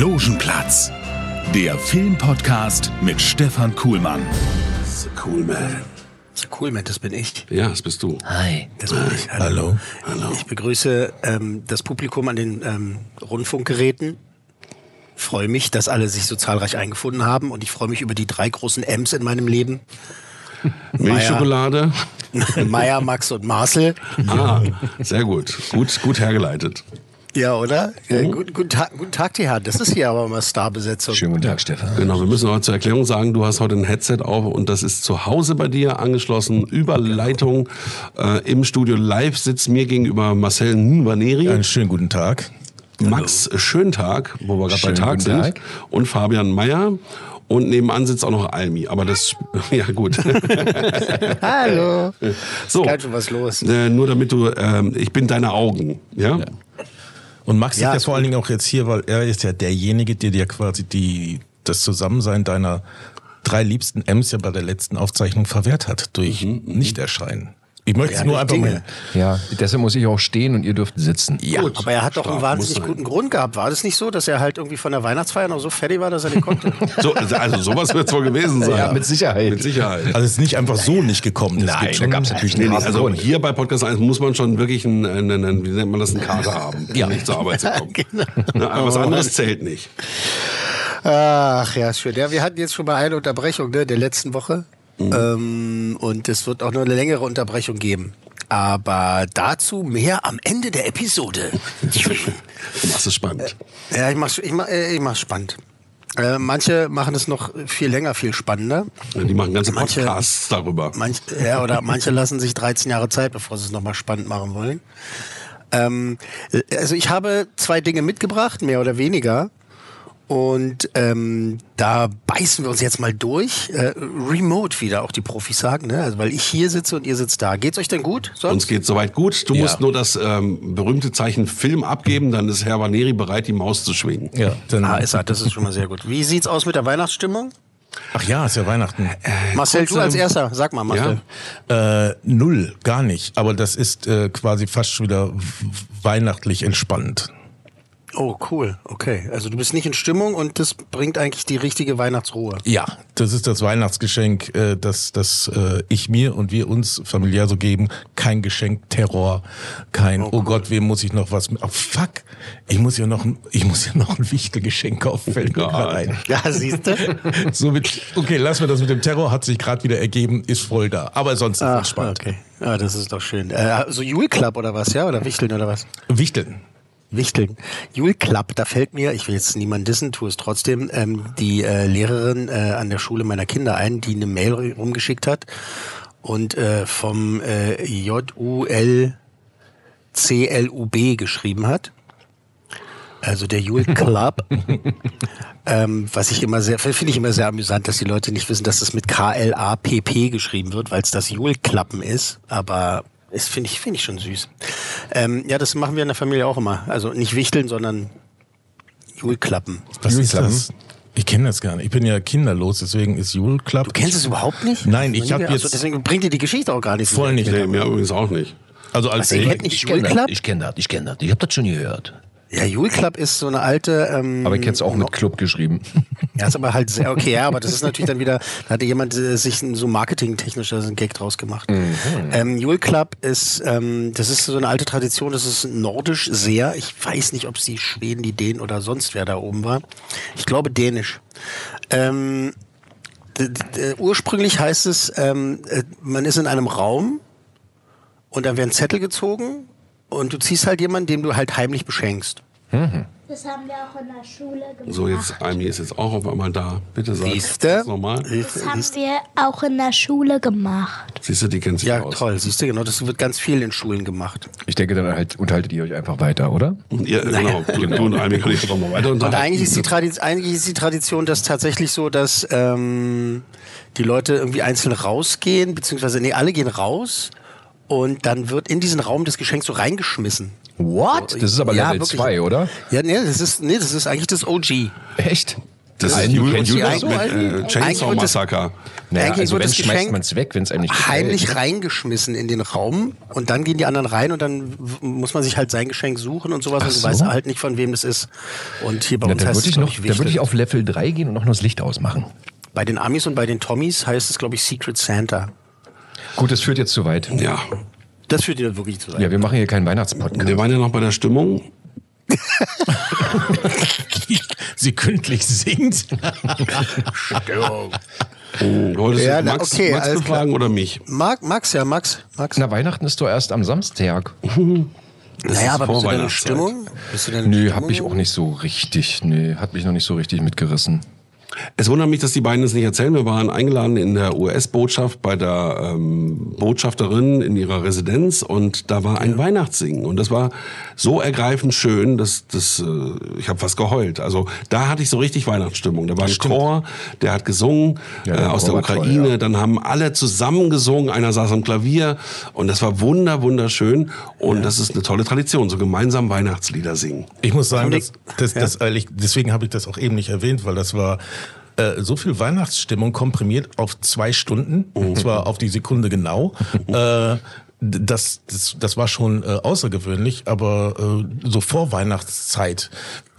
Logenplatz, der Filmpodcast mit Stefan Kuhlmann. The cool man. So cool, man, das bin ich. Ja, das bist du. Hi. Das bin ich. Hallo. Hallo. Ich begrüße ähm, das Publikum an den ähm, Rundfunkgeräten. Freue mich, dass alle sich so zahlreich eingefunden haben und ich freue mich über die drei großen M's in meinem Leben. Milchschokolade. Meier, Max und Marcel. Ah, sehr gut. Gut, gut hergeleitet. Ja, oder? Ja, guten, guten, Tag, guten Tag, die Herren. Das ist hier aber mal Starbesetzung. Schönen guten Tag, Stefan. Genau, wir müssen aber zur Erklärung sagen, du hast heute ein Headset auf und das ist zu Hause bei dir angeschlossen, über Leitung äh, im Studio live sitzt mir gegenüber Marcel Nvaneri, Einen schönen guten Tag. Max Schöntag, wo wir gerade bei Tag sind, Tag. und Fabian Meyer. Und nebenan sitzt auch noch Almi, aber das, ja gut. Hallo. so, Ist schon was los. äh, nur damit du, ähm, ich bin deine Augen, ja? Und Max Ja, ist ja vor allen Dingen auch jetzt hier, weil er ist ja derjenige, der dir quasi die, das Zusammensein deiner drei liebsten M's ja bei der letzten Aufzeichnung verwehrt hat durch Nichterscheinen. Ich möchte es Ja, nur einfach Dinge. mal. Ja, deshalb muss ich auch stehen und ihr dürft sitzen. Ja, Gut. Aber er hat doch einen wahnsinnig guten Grund gehabt. War das nicht so, dass er halt irgendwie von der Weihnachtsfeier noch so fertig war, dass er nicht konnte? So, also sowas wird es wohl gewesen sein. Ja, mit Sicherheit. Mit Sicherheit. Also es ist nicht einfach so nicht gekommen. Es Nein, gibt da schon- gab's natürlich harten also Grund. hier bei Podcast 1 muss man schon wirklich einen, einen, einen wie nennt man das, einen Kater haben, um nicht zur Arbeit zu kommen. Ne, aber was anderes zählt nicht. Ach ja, schön. Ja, wir hatten jetzt schon mal eine Unterbrechung ne, der letzten Woche. Ähm, und es wird auch noch eine längere Unterbrechung geben. Aber dazu mehr am Ende der Episode. Du machst es spannend. ja, ich mach's, ich mach, äh, ich mach's spannend. Äh, manche machen es noch viel länger, viel spannender. Die machen ganze Manche- Podcasts darüber. Manch, ja, oder manche lassen sich 13 Jahre Zeit, bevor sie es nochmal spannend machen wollen. Ähm, also ich habe zwei Dinge mitgebracht, mehr oder weniger. Und ähm, da beißen wir uns jetzt mal durch. Äh, remote wieder, auch die Profis sagen, ne? Also weil ich hier sitze und ihr sitzt da. Geht's euch denn gut? Sonst? Uns geht soweit gut. Du Ja. musst nur das ähm, berühmte Zeichen Film abgeben, dann ist Herr Vaneri bereit, die Maus zu schwingen. Ja, dann, Ah, ist er, das ist schon mal sehr gut. Wie sieht's aus mit der Weihnachtsstimmung? ach ja, ist ja Weihnachten. Marcel, du als erster, sag mal, Marcel. Äh, null, gar nicht. Aber das ist äh, quasi fast schon wieder weihnachtlich entspannt. Oh, cool. Okay. Also du bist nicht in Stimmung und das bringt eigentlich die richtige Weihnachtsruhe. Ja, das ist das Weihnachtsgeschenk, äh, das, das äh, ich mir und wir uns familiär so geben. Kein Geschenk Terror, kein Oh, Gott, wem muss ich noch was? mit- Oh, fuck, ich muss ja noch, ein- ich muss ja noch ein Wichtelgeschenk kaufen. Fällt mir gerade ein. Ja, siehst du? So mit, okay, lassen wir das mit dem Terror, hat sich gerade wieder ergeben, ist voll da. Aber sonst ist Ah, entspannt. okay. Ah, das ist doch schön. Äh, so Jule Club oder was, ja? Oder Wichteln oder was? Wichteln. Wichteln. Jule Club, da fällt mir, ich will jetzt niemanden dissen, tu es trotzdem, ähm, die äh, Lehrerin äh, an der Schule meiner Kinder ein, die eine Mail rumgeschickt hat und äh, vom äh, J-U-L-C-L-U-B geschrieben hat. Also der Jule Club. ähm, was ich immer sehr, finde ich immer sehr amüsant, dass die Leute nicht wissen, dass das mit K-L-A-P-P geschrieben wird, weil es das Jule-Klappen ist. Aber ist finde ich, finde ich schon süß. Ähm, ja, das machen wir in der Familie auch immer. Also nicht wichteln, sondern Jule-Klappen. Was ist Julklappen? das? Ich kenne das gar nicht. Ich bin ja kinderlos, deswegen ist Jule Club. Du kennst es überhaupt nicht? Nein, ich habe Also jetzt deswegen bringt dir die Geschichte auch gar nicht. voll nicht. Nee, mir übrigens auch nicht. Also als nicht Ich kenne das, ich kenn das, ich kenne das. Ich habe das schon gehört. Ja, Jule Club ist so eine alte. Ähm, Aber ich kenne es auch mit Club geschrieben. Ja, ist aber halt sehr okay, ja, aber das ist natürlich dann wieder, da hatte jemand äh, sich ein- so marketingtechnisch da so einen Gag draus gemacht. Ähm, Jule Club ist, ähm, das ist so eine alte Tradition, das ist nordisch sehr. Ich weiß nicht, ob es die Schweden, die Dänen oder sonst wer da oben war. Ich glaube dänisch. Ähm, ursprünglich heißt es, ähm, äh, man ist in einem Raum und dann werden Zettel gezogen und du ziehst halt jemanden, dem du halt heimlich beschenkst. Das haben wir auch in der Schule gemacht. So, jetzt, Amy ist jetzt auch auf einmal da. Bitte sag Siehste? das nochmal. Das haben wir auch in der Schule gemacht. Siehst du, die kennt sich Ja, aus. toll. Siehst du, genau, das wird ganz viel in Schulen gemacht. Ich denke, dann halt unterhaltet ihr euch einfach weiter, oder? Ja, genau. Du, du und Amy können ich doch mal weiter Und unterhalten. eigentlich ist, die Tradition, eigentlich ist die Tradition das tatsächlich so, dass ähm, die Leute irgendwie einzeln rausgehen, beziehungsweise, nee, alle gehen raus und dann wird in diesen Raum das Geschenk so reingeschmissen. What? Das ist aber Ja, Level wirklich. 2, oder? Ja, nee, das ist, nee, das ist eigentlich das OG. Echt? Das ist Jul kennt Julius die mit äh, Chainsaw das- Massacre. Naja, Eigentlich also wird wenn das schmeißt Geschenk man es weg, wenn es einem nicht gefällt. Heimlich reingeschmissen in den Raum und dann gehen die anderen rein und dann muss man sich halt sein Geschenk suchen und sowas Ach und du so. weißt halt nicht, von wem das ist. Und hier bei Na, uns heißt es, noch- dann würde ich auf Level 3 gehen und noch nur das Licht ausmachen. Bei den Amis und bei den Tommys heißt es, glaube ich, Secret Santa. Gut, das führt jetzt zu weit. Ja. Das führt dir wirklich zu weit. Ja, wir machen hier keinen Weihnachtspodcast. Wir waren ja noch bei der Stimmung. Sie kündlich singt. Du wolltest Ja, jetzt na, Max, okay, Max alles klar. befragen oder mich? Mag, Max, ja, Max. Max. Na, Weihnachten ist doch erst am Samstag. Das naja, aber bist du denn in Vorweihnachtszeit. Stimmung? Bist du denn in Nö, Stimmung? hab ich auch nicht so richtig. Nee, hat mich noch nicht so richtig mitgerissen. Es wundert mich, dass die beiden es nicht erzählen. Wir waren eingeladen in der US-Botschaft bei der ähm, Botschafterin in ihrer Residenz und da war ein Weihnachtssingen und das war so ergreifend schön, dass das äh, ich habe fast geheult. Also da hatte ich so richtig Weihnachtsstimmung. Da war ein Chor, der hat gesungen Ja, äh, der aus der Chor Ukraine. ja. Dann haben alle zusammen gesungen. Einer saß am Klavier und das war wunder wunderschön und das ist eine tolle Tradition, so gemeinsam Weihnachtslieder singen. Ich muss sagen, Haben die- das, das, das, ehrlich, deswegen habe ich das auch eben nicht erwähnt, weil das war äh, so viel Weihnachtsstimmung komprimiert auf zwei Stunden, und zwar auf die Sekunde genau. äh, das, das, das war schon äh, außergewöhnlich, aber äh, so vor Weihnachtszeit,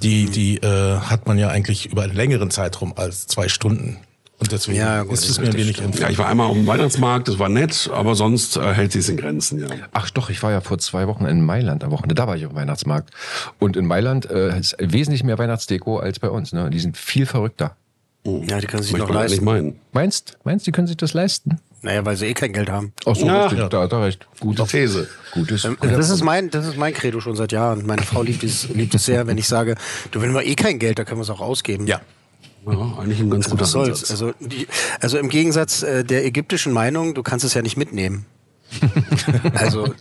die, die äh, hat man ja eigentlich über einen längeren Zeitraum als zwei Stunden. Und deswegen Ja, gut, ist es mir ein wenig Ja, entfernt. ich war einmal auf dem Weihnachtsmarkt, das war nett, aber sonst äh, hält sich in Grenzen, ja. Ach doch, ich war ja vor zwei Wochen in Mailand am Wochenende. Da war ich auf dem Weihnachtsmarkt. Und in Mailand äh, ist wesentlich mehr Weihnachtsdeko als bei uns. Ne? Die sind viel verrückter. Ja, die können sich noch leisten. meinen. Meinst, meinst die können sich das leisten? Naja, weil sie eh kein Geld haben. Ach so, Ja. richtig, da, da recht. Gute These. Gutes. Ähm, Das ist mein, das ist mein Credo schon seit Jahren. Meine Frau liebt es, liebt es sehr, wenn ich sage, du, wenn wir eh kein Geld, da können wir es auch ausgeben. Ja. Ja, eigentlich ein ganz guter Was soll's? Ansatz. Also, die, also im Gegensatz äh, der ägyptischen Meinung, du kannst es ja nicht mitnehmen. also,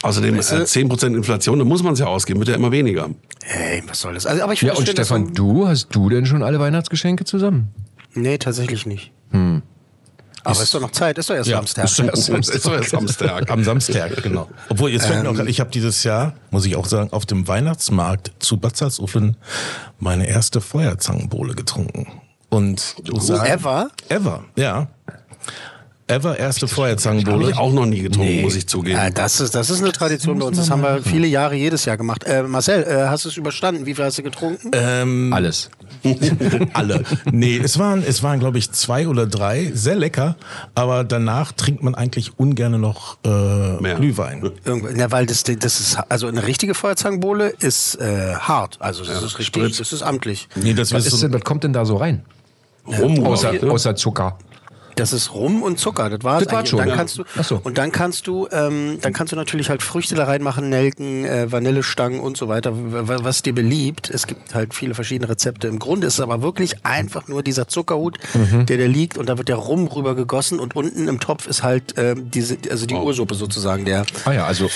Außerdem äh, Weißt du- 10% Inflation, da muss man es ja ausgeben, wird ja immer weniger. hey, was soll das? Also, aber ich Ja, und schön, Stefan, man- du, hast du denn schon alle Weihnachtsgeschenke zusammen? Nee, tatsächlich nicht. Hm. Aber ist doch noch Zeit, ist doch erst Ja, Samstag. ist doch erst Das ist doch erst Samstag. Am Samstag, genau. Obwohl, jetzt fällt mir auch, ich habe dieses Jahr, muss ich auch sagen, auf dem Weihnachtsmarkt zu Bad Salzuflen meine erste Feuerzangenbowle getrunken. Und muss sagen, Ever? Ever, ja. Ever erste Habe Feuerzangenbowle. ich auch noch nie getrunken, muss ich zugeben. Ja, das ist, das ist eine Tradition bei uns. Das haben wir viele Jahre jedes Jahr gemacht. Äh, Marcel, äh, hast du es überstanden? Wie viel hast du getrunken? Ähm, Alles. alle. Nee, es waren, es waren, glaube ich, zwei oder drei. Sehr lecker. Aber danach trinkt man eigentlich ungern noch äh, Mehr. Glühwein. Ja, weil das, das ist, also eine richtige Feuerzangenbowle ist äh, hart. Also das ist richtig, Sprit. das ist amtlich. Nee, das Was, ist so, denn, was kommt denn da so rein? Rum, Außer, außer Zucker. Das ist Rum und Zucker, das war's Das war's schon, und dann ja. kannst du Ach so. und dann kannst du ähm, dann kannst du natürlich halt Früchte da reinmachen, Nelken, äh, Vanillestangen und so weiter, was dir beliebt. Es gibt halt viele verschiedene Rezepte. Im Grunde ist es aber wirklich einfach nur dieser Zuckerhut, Mhm. der da liegt und da wird der Rum rüber gegossen und unten im Topf ist halt ähm, diese also Oh. die Ursuppe sozusagen, der Ah ja, also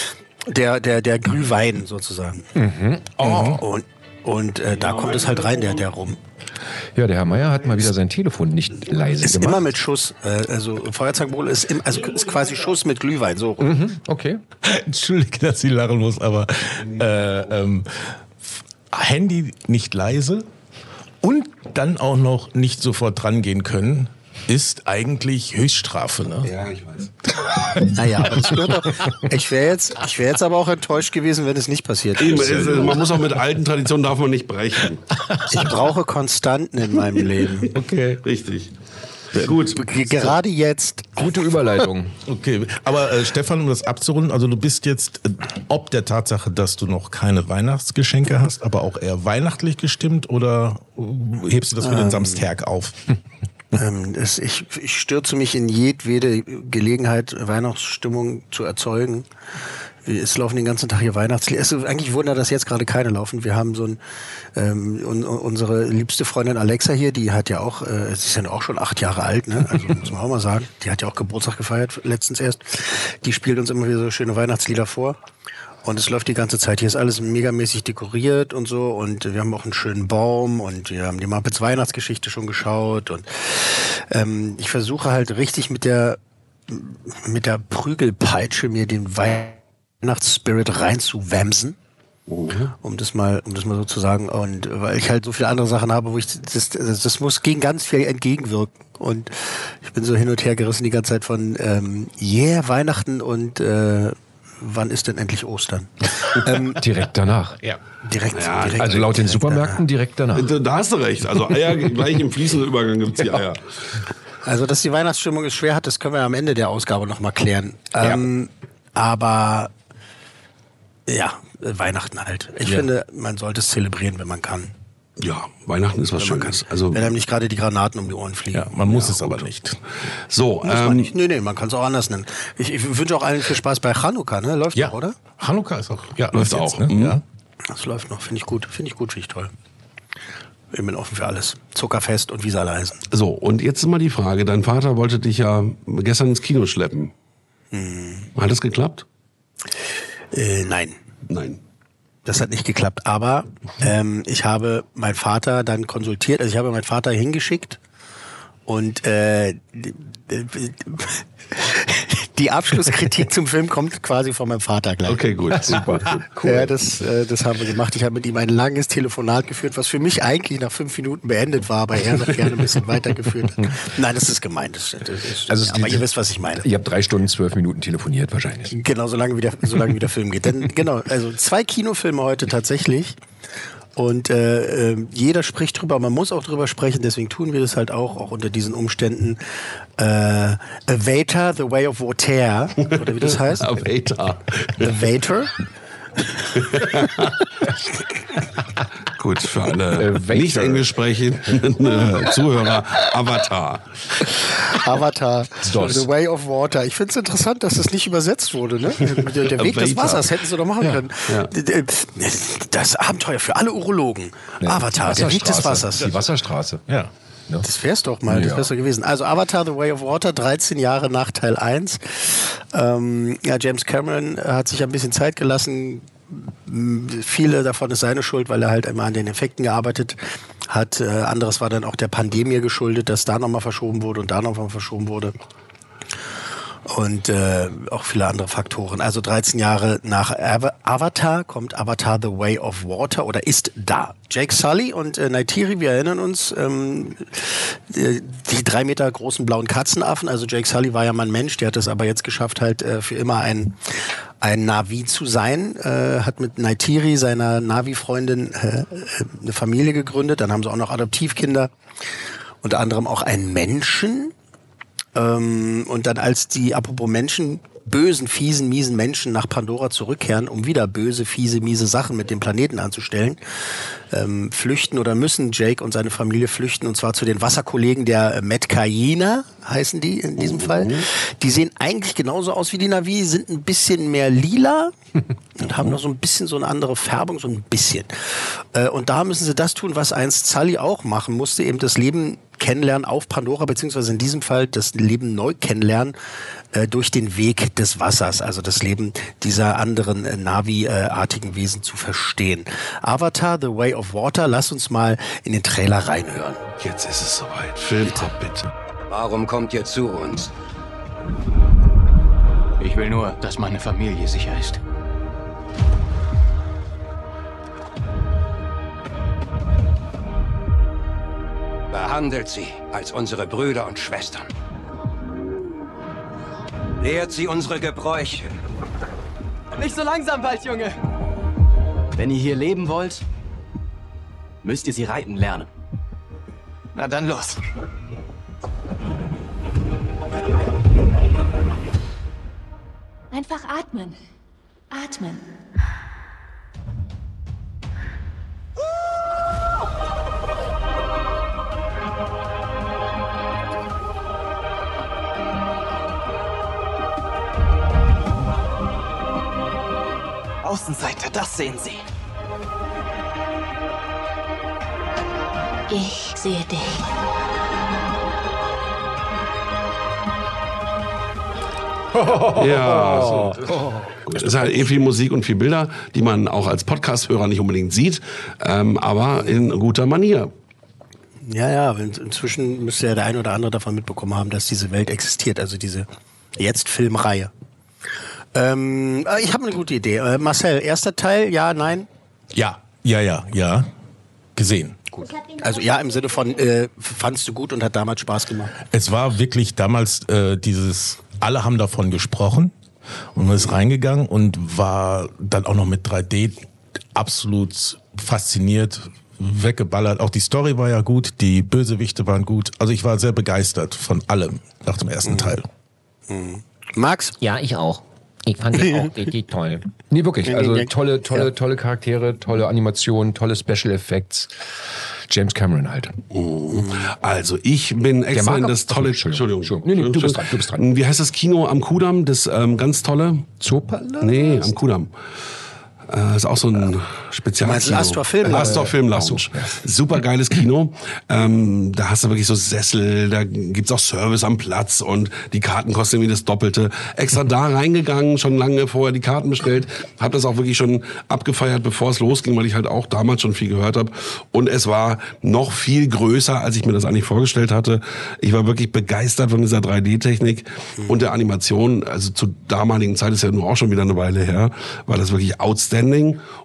der der der Glühwein sozusagen. Mhm. Oh. Und und äh, da kommt es halt rein, der der Rum. ja, der Herr Meier hat mal wieder sein Telefon nicht leise Ist gemacht. immer mit Schuss, äh, also Feuerzangenbowle ist, im, also ist quasi Schuss mit Glühwein, so. Mhm, okay. Entschuldige, dass ich lachen muss, aber äh, ähm, Handy nicht leise und dann auch noch nicht sofort drangehen können, ist eigentlich Höchststrafe. Ne? Ja, ich weiß. Naja, aber das gehört doch. Ich wäre jetzt, ich wäre jetzt aber auch enttäuscht gewesen, wenn es nicht passiert Eben, ist. Man muss auch mit alten Traditionen darf man nicht brechen. Ich brauche Konstanten in meinem Leben. Okay. Richtig. Gut. Ge- Gerade jetzt. Gute Überleitung. Okay, aber äh, Stefan, um das abzurunden, also du bist jetzt äh, ob der Tatsache, dass du noch keine Weihnachtsgeschenke hast, aber auch eher weihnachtlich gestimmt oder äh, hebst du das für den Samstag auf? Ähm, es, ich, ich stürze mich in jedwede Gelegenheit, Weihnachtsstimmung zu erzeugen. Es laufen den ganzen Tag hier Weihnachtslieder. Es, eigentlich wundert das jetzt gerade keine laufen. Wir haben so ein, ähm, un, unsere liebste Freundin Alexa hier, die hat ja auch, äh, sie ist ja auch schon acht Jahre alt, ne? Also muss man auch mal sagen. Die hat ja auch Geburtstag gefeiert letztens erst. Die spielt uns immer wieder so schöne Weihnachtslieder vor. Und es läuft die ganze Zeit. Hier ist alles megamäßig dekoriert und so. Und wir haben auch einen schönen Baum und wir haben die Muppets Weihnachtsgeschichte schon geschaut. Und ähm, ich versuche halt richtig mit der mit der Prügelpeitsche mir den Weihnachtsspirit reinzuwämsen. Um das mal, um das mal so zu sagen. Und weil ich halt so viele andere Sachen habe, wo ich das, das, das muss gegen ganz viel entgegenwirken. Und ich bin so hin und her gerissen die ganze Zeit von ähm, Yeah, Weihnachten und äh, wann ist denn endlich Ostern? ähm, Direkt danach. Ja. direkt, direkt. Also laut den direkt Supermärkten direkt danach. Da hast du recht. Also Eier gleich im fließenden Übergang gibt's die Eier. Also, dass die Weihnachtsstimmung es schwer hat, das können wir am Ende der Ausgabe nochmal klären. Ähm, aber ja, Weihnachten halt. Ich finde, man sollte es zelebrieren, wenn man kann. Ja, Weihnachten ist was Wenn man. Schönes. Also wenn einem nicht gerade die Granaten um die Ohren fliegen. Ja, man muss es aber nicht. so, Muss man ähm, nicht. Nee, nee, man kann es auch anders nennen. Ich, ich wünsche auch allen viel Spaß bei Chanukka, ne? Läuft Ja, doch, oder? Hanukkah ist auch. Ja, Läuft jetzt, auch, Ne? mhm. Ja. Das läuft noch, finde ich gut. Finde ich gut, finde ich toll. Ich bin offen für alles. Zuckerfest und wie sie alle heißen. so und jetzt mal die Frage: Dein Vater wollte dich ja gestern ins Kino schleppen. Hm. Hat das geklappt? Äh, nein. Nein. Das hat nicht geklappt. Aber ähm, ich habe meinen Vater dann konsultiert. Also ich habe meinen Vater hingeschickt und äh, die Abschlusskritik zum Film kommt quasi von meinem Vater gleich. Okay, gut, super. Ja, das, äh, das haben wir gemacht. Ich habe mit ihm ein langes Telefonat geführt, was für mich eigentlich nach fünf Minuten beendet war, aber er noch gerne ein bisschen weitergeführt hat. Nein, das ist gemein. Das, das ist, Also aber die- ihr wisst, was ich meine. Ihr habt drei Stunden, zwölf Minuten telefoniert wahrscheinlich. Genau, solange wie der, solange wie der Film geht. Denn genau, also zwei Kinofilme heute tatsächlich. Und äh, äh, jeder spricht drüber, man muss auch drüber sprechen, deswegen tun wir das halt auch, auch unter diesen Umständen. Äh, Avatar, The Way of Voltaire, oder wie das heißt? Avatar. Avatar. Gut, für alle Avatar. nicht englisch sprechenden äh, Zuhörer, Avatar. Avatar, Dos. The Way of Water. Ich finde es interessant, dass das nicht übersetzt wurde. Ne? Der, der Weg des. Wassers hätten sie doch machen können. Das Abenteuer für alle Urologen. Avatar, der Weg des Wassers. Die Wasserstraße. Ja. Ne? Das wär's doch mal, das wär's doch gewesen. Also Avatar The Way of Water, 13 Jahre nach Teil 1. Ähm, ja, James Cameron hat sich ein bisschen Zeit gelassen. Viele davon ist seine Schuld, weil er halt immer an den Effekten gearbeitet hat. Äh, anderes war dann auch der Pandemie geschuldet, dass da nochmal verschoben wurde und da nochmal verschoben wurde. Und äh, auch viele andere Faktoren. Also 13 Jahre nach Ava- Avatar kommt Avatar The Way of Water oder ist da. Jake Sully und äh, Naitiri, wir erinnern uns, ähm, die, die drei Meter großen blauen Katzenaffen. Also Jake Sully war ja mal ein Mensch, der hat es aber jetzt geschafft, halt äh, für immer ein, ein Navi zu sein. Äh, hat mit Naitiri, seiner Navi-Freundin, äh, äh, eine Familie gegründet. Dann haben sie auch noch Adoptivkinder. Unter anderem auch einen Menschen. Ähm, und dann als die, apropos Menschen, bösen, fiesen, miesen Menschen nach Pandora zurückkehren, um wieder böse, fiese, miese Sachen mit dem Planeten anzustellen, ähm, flüchten oder müssen Jake und seine Familie flüchten und zwar zu den Wasserkollegen der äh, heißen die in diesem Fall. Die sehen eigentlich genauso aus wie die Navi, sind ein bisschen mehr lila und haben noch so ein bisschen so eine andere Färbung, so ein bisschen. Äh, und da müssen sie das tun, was einst Sully auch machen musste, eben das Leben kennenlernen auf Pandora, beziehungsweise in diesem Fall das Leben neu kennenlernen äh, durch den Weg des Wassers, also das Leben dieser anderen äh, Navi-artigen Wesen zu verstehen. Avatar, The Way of Water, lass uns mal in den Trailer reinhören. Jetzt ist es soweit. Film ab, bitte. Warum kommt ihr zu uns? Ich will nur, dass meine Familie sicher ist. Behandelt sie als unsere Brüder und Schwestern. Lehrt sie unsere Gebräuche. Nicht so langsam, Waldjunge! Wenn ihr hier leben wollt, müsst ihr sie reiten lernen. Na dann los. Einfach atmen. Atmen. Außenseiter, das sehen Sie. Ich sehe dich. Ja, so. Es ist halt eh viel Musik und viel Bilder, die man auch als Podcast-Hörer nicht unbedingt sieht, ähm, aber in guter Manier. Ja, ja, in- inzwischen müsste ja der ein oder andere davon mitbekommen haben, dass diese Welt existiert, also diese jetzt Filmreihe. Ähm, äh, ich habe eine gute Idee. Äh, Marcel, erster Teil, ja, nein? Ja, ja, ja, ja. Gesehen. Also ja, im Sinne von, äh, fandst du gut und hat damals Spaß gemacht. Es war wirklich damals äh, dieses, alle haben davon gesprochen und man ist reingegangen und war dann auch noch mit 3D absolut fasziniert, weggeballert. Auch die Story war ja gut, die Bösewichte waren gut. Also ich war sehr begeistert von allem nach dem ersten Teil. Max? Ja, ich auch. Ich fand die auch richtig toll. Nee, wirklich. Also tolle, tolle, tolle Charaktere, tolle Animationen, tolle Special Effects. James Cameron halt. Also ich bin extra in das tolle. Entschuldigung, Entschuldigung. Nee, nee, du bist dran, du bist dran. Wie heißt das Kino am Kudamm? Das ähm, ganz tolle. Zoopalast? Nee, am Kudamm. Äh, ist auch so ein Spezial. Meinst du Astor Film Lounge? Astor Film Lounge. Super geiles Kino. Ähm, da hast du wirklich so Sessel, da gibt's auch Service am Platz und die Karten kosten irgendwie das Doppelte. Extra da reingegangen, schon lange vorher die Karten bestellt. Hab das auch wirklich schon abgefeiert, bevor es losging, weil ich halt auch damals schon viel gehört habe. Und es war noch viel größer, als ich mir das eigentlich vorgestellt hatte. Ich war wirklich begeistert von dieser 3D-Technik und der Animation. Also zu damaligen Zeit ist ja nur auch schon wieder eine Weile her, war das wirklich outstanding